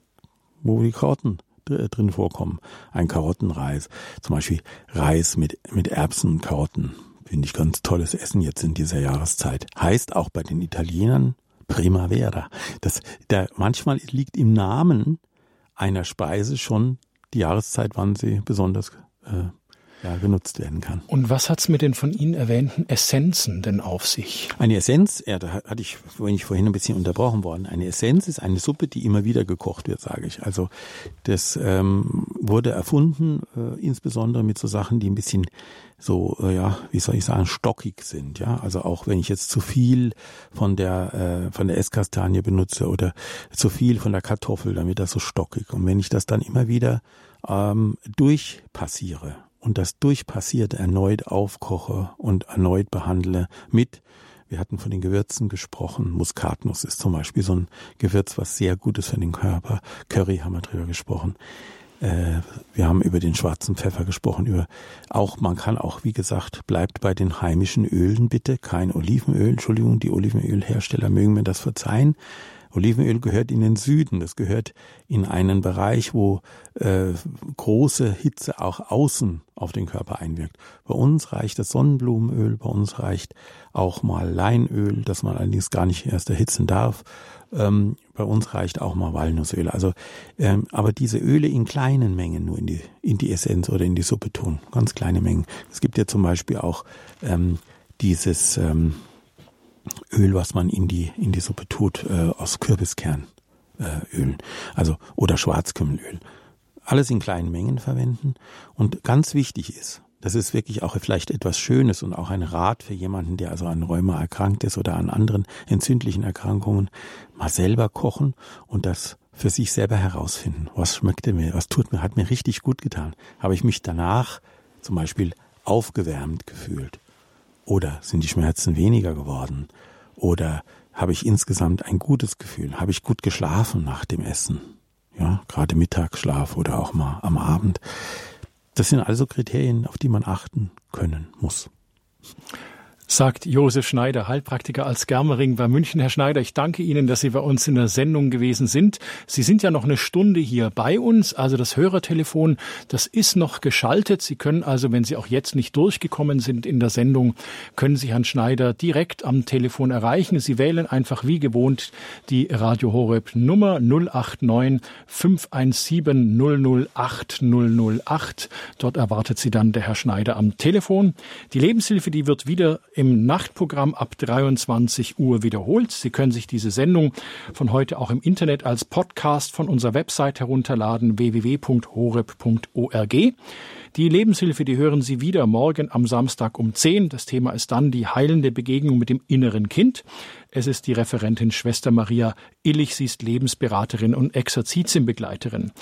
wo die Karotten drin vorkommen. Ein Karottenreis, zum Beispiel Reis mit, mit Erbsen und Karotten. Finde ich ganz tolles Essen jetzt in dieser Jahreszeit. Heißt auch bei den Italienern Primavera. Das, der, manchmal liegt im Namen einer Speise schon die Jahreszeit, wann sie besonders äh, ja, genutzt werden kann. Und was hat's mit den von Ihnen erwähnten Essenzen denn auf sich? Eine Essenz, ja, da hatte ich, bin ich vorhin ein bisschen unterbrochen worden. Eine Essenz ist eine Suppe, die immer wieder gekocht wird, sage ich. Also das ähm, wurde erfunden, äh, insbesondere mit so Sachen, die ein bisschen so, äh, ja, wie soll ich sagen, stockig sind. Ja, also auch wenn ich jetzt zu viel von der äh, von der Esskastanie benutze oder zu viel von der Kartoffel, dann wird das so stockig. Und wenn ich das dann immer wieder ähm, durchpassiere und das Durchpassierte erneut aufkoche und erneut behandle mit wir hatten von den Gewürzen gesprochen. Muskatnuss ist zum Beispiel so ein Gewürz, was sehr gut ist für den Körper. Curry haben wir drüber gesprochen. Äh, wir haben über den schwarzen Pfeffer gesprochen. Über auch man kann auch, wie gesagt, bleibt bei den heimischen Ölen bitte, kein Olivenöl. Entschuldigung, die Olivenölhersteller mögen mir das verzeihen. Olivenöl gehört in den Süden, das gehört in einen Bereich, wo äh, große Hitze auch außen auf den Körper einwirkt. Bei uns reicht das Sonnenblumenöl, bei uns reicht auch mal Leinöl, das man allerdings gar nicht erst erhitzen darf. Ähm, bei uns reicht auch mal Walnussöl. Also, ähm, aber diese Öle in kleinen Mengen nur in die in die Essenz oder in die Suppe tun, ganz kleine Mengen. Es gibt ja zum Beispiel auch ähm, dieses ähm, Öl, was man in die, in die Suppe tut, äh, aus Kürbiskernölen. Äh, also, oder Schwarzkümmelöl. Alles in kleinen Mengen verwenden. Und ganz wichtig ist, das ist wirklich auch vielleicht etwas Schönes und auch ein Rat für jemanden, der also an Rheuma erkrankt ist oder an anderen entzündlichen Erkrankungen, mal selber kochen und das für sich selber herausfinden. Was schmeckte mir, was tut mir, hat mir richtig gut getan. Habe ich mich danach zum Beispiel aufgewärmt gefühlt? Oder sind die Schmerzen weniger geworden? Oder habe ich insgesamt ein gutes Gefühl? Habe ich gut geschlafen nach dem Essen? Ja, gerade Mittagsschlaf oder auch mal am Abend. Das sind also Kriterien, auf die man achten können muss sagt Josef Schneider, Heilpraktiker als Germering bei München. Herr Schneider, ich danke Ihnen, dass Sie bei uns in der Sendung gewesen sind. Sie sind ja noch eine Stunde hier bei uns, also das Hörertelefon, das ist noch geschaltet. Sie können also, wenn Sie auch jetzt nicht durchgekommen sind in der Sendung, können Sie Herrn Schneider direkt am Telefon erreichen. Sie wählen einfach wie gewohnt die Radio Horeb Nummer 089 517 008 008. Dort erwartet Sie dann der Herr Schneider am Telefon. Die Lebenshilfe, die wird wieder im Nachtprogramm ab 23 Uhr wiederholt. Sie können sich diese Sendung von heute auch im Internet als Podcast von unserer Website herunterladen www.horeb.org. Die Lebenshilfe, die hören Sie wieder morgen am Samstag um 10. Das Thema ist dann die heilende Begegnung mit dem inneren Kind. Es ist die Referentin Schwester Maria Illich. Sie ist Lebensberaterin und Exerzitienbegleiterin.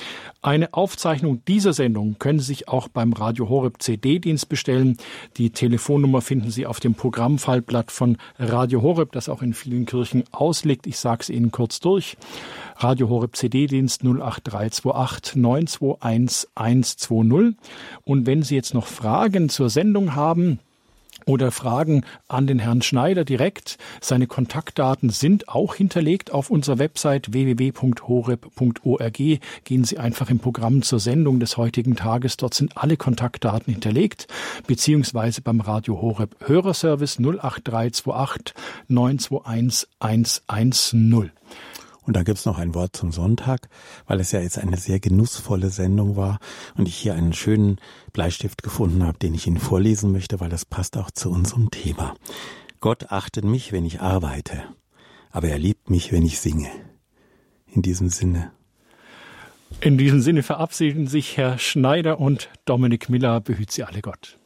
Eine Aufzeichnung dieser Sendung können Sie sich auch beim Radio Horeb CD-Dienst bestellen. Die Telefonnummer finden Sie auf dem Programmfallblatt von Radio Horeb, das auch in vielen Kirchen ausliegt. Ich sage es Ihnen kurz durch. Radio Horeb CD-Dienst 08328 921 120. Und wenn Sie jetzt noch Fragen zur Sendung haben, oder Fragen an den Herrn Schneider direkt. Seine Kontaktdaten sind auch hinterlegt auf unserer Website www.horeb.org. Gehen Sie einfach im Programm zur Sendung des heutigen Tages. Dort sind alle Kontaktdaten hinterlegt, beziehungsweise beim Radio Horeb Hörerservice 08328 921 110. Und da gibt's noch ein Wort zum Sonntag, weil es ja jetzt eine sehr genussvolle Sendung war und ich hier einen schönen Bleistift gefunden habe, den ich Ihnen vorlesen möchte, weil das passt auch zu unserem Thema. Gott achtet mich, wenn ich arbeite, aber er liebt mich, wenn ich singe. In diesem Sinne. In diesem Sinne verabschieden sich Herr Schneider und Dominik Miller. Behüt Sie alle Gott.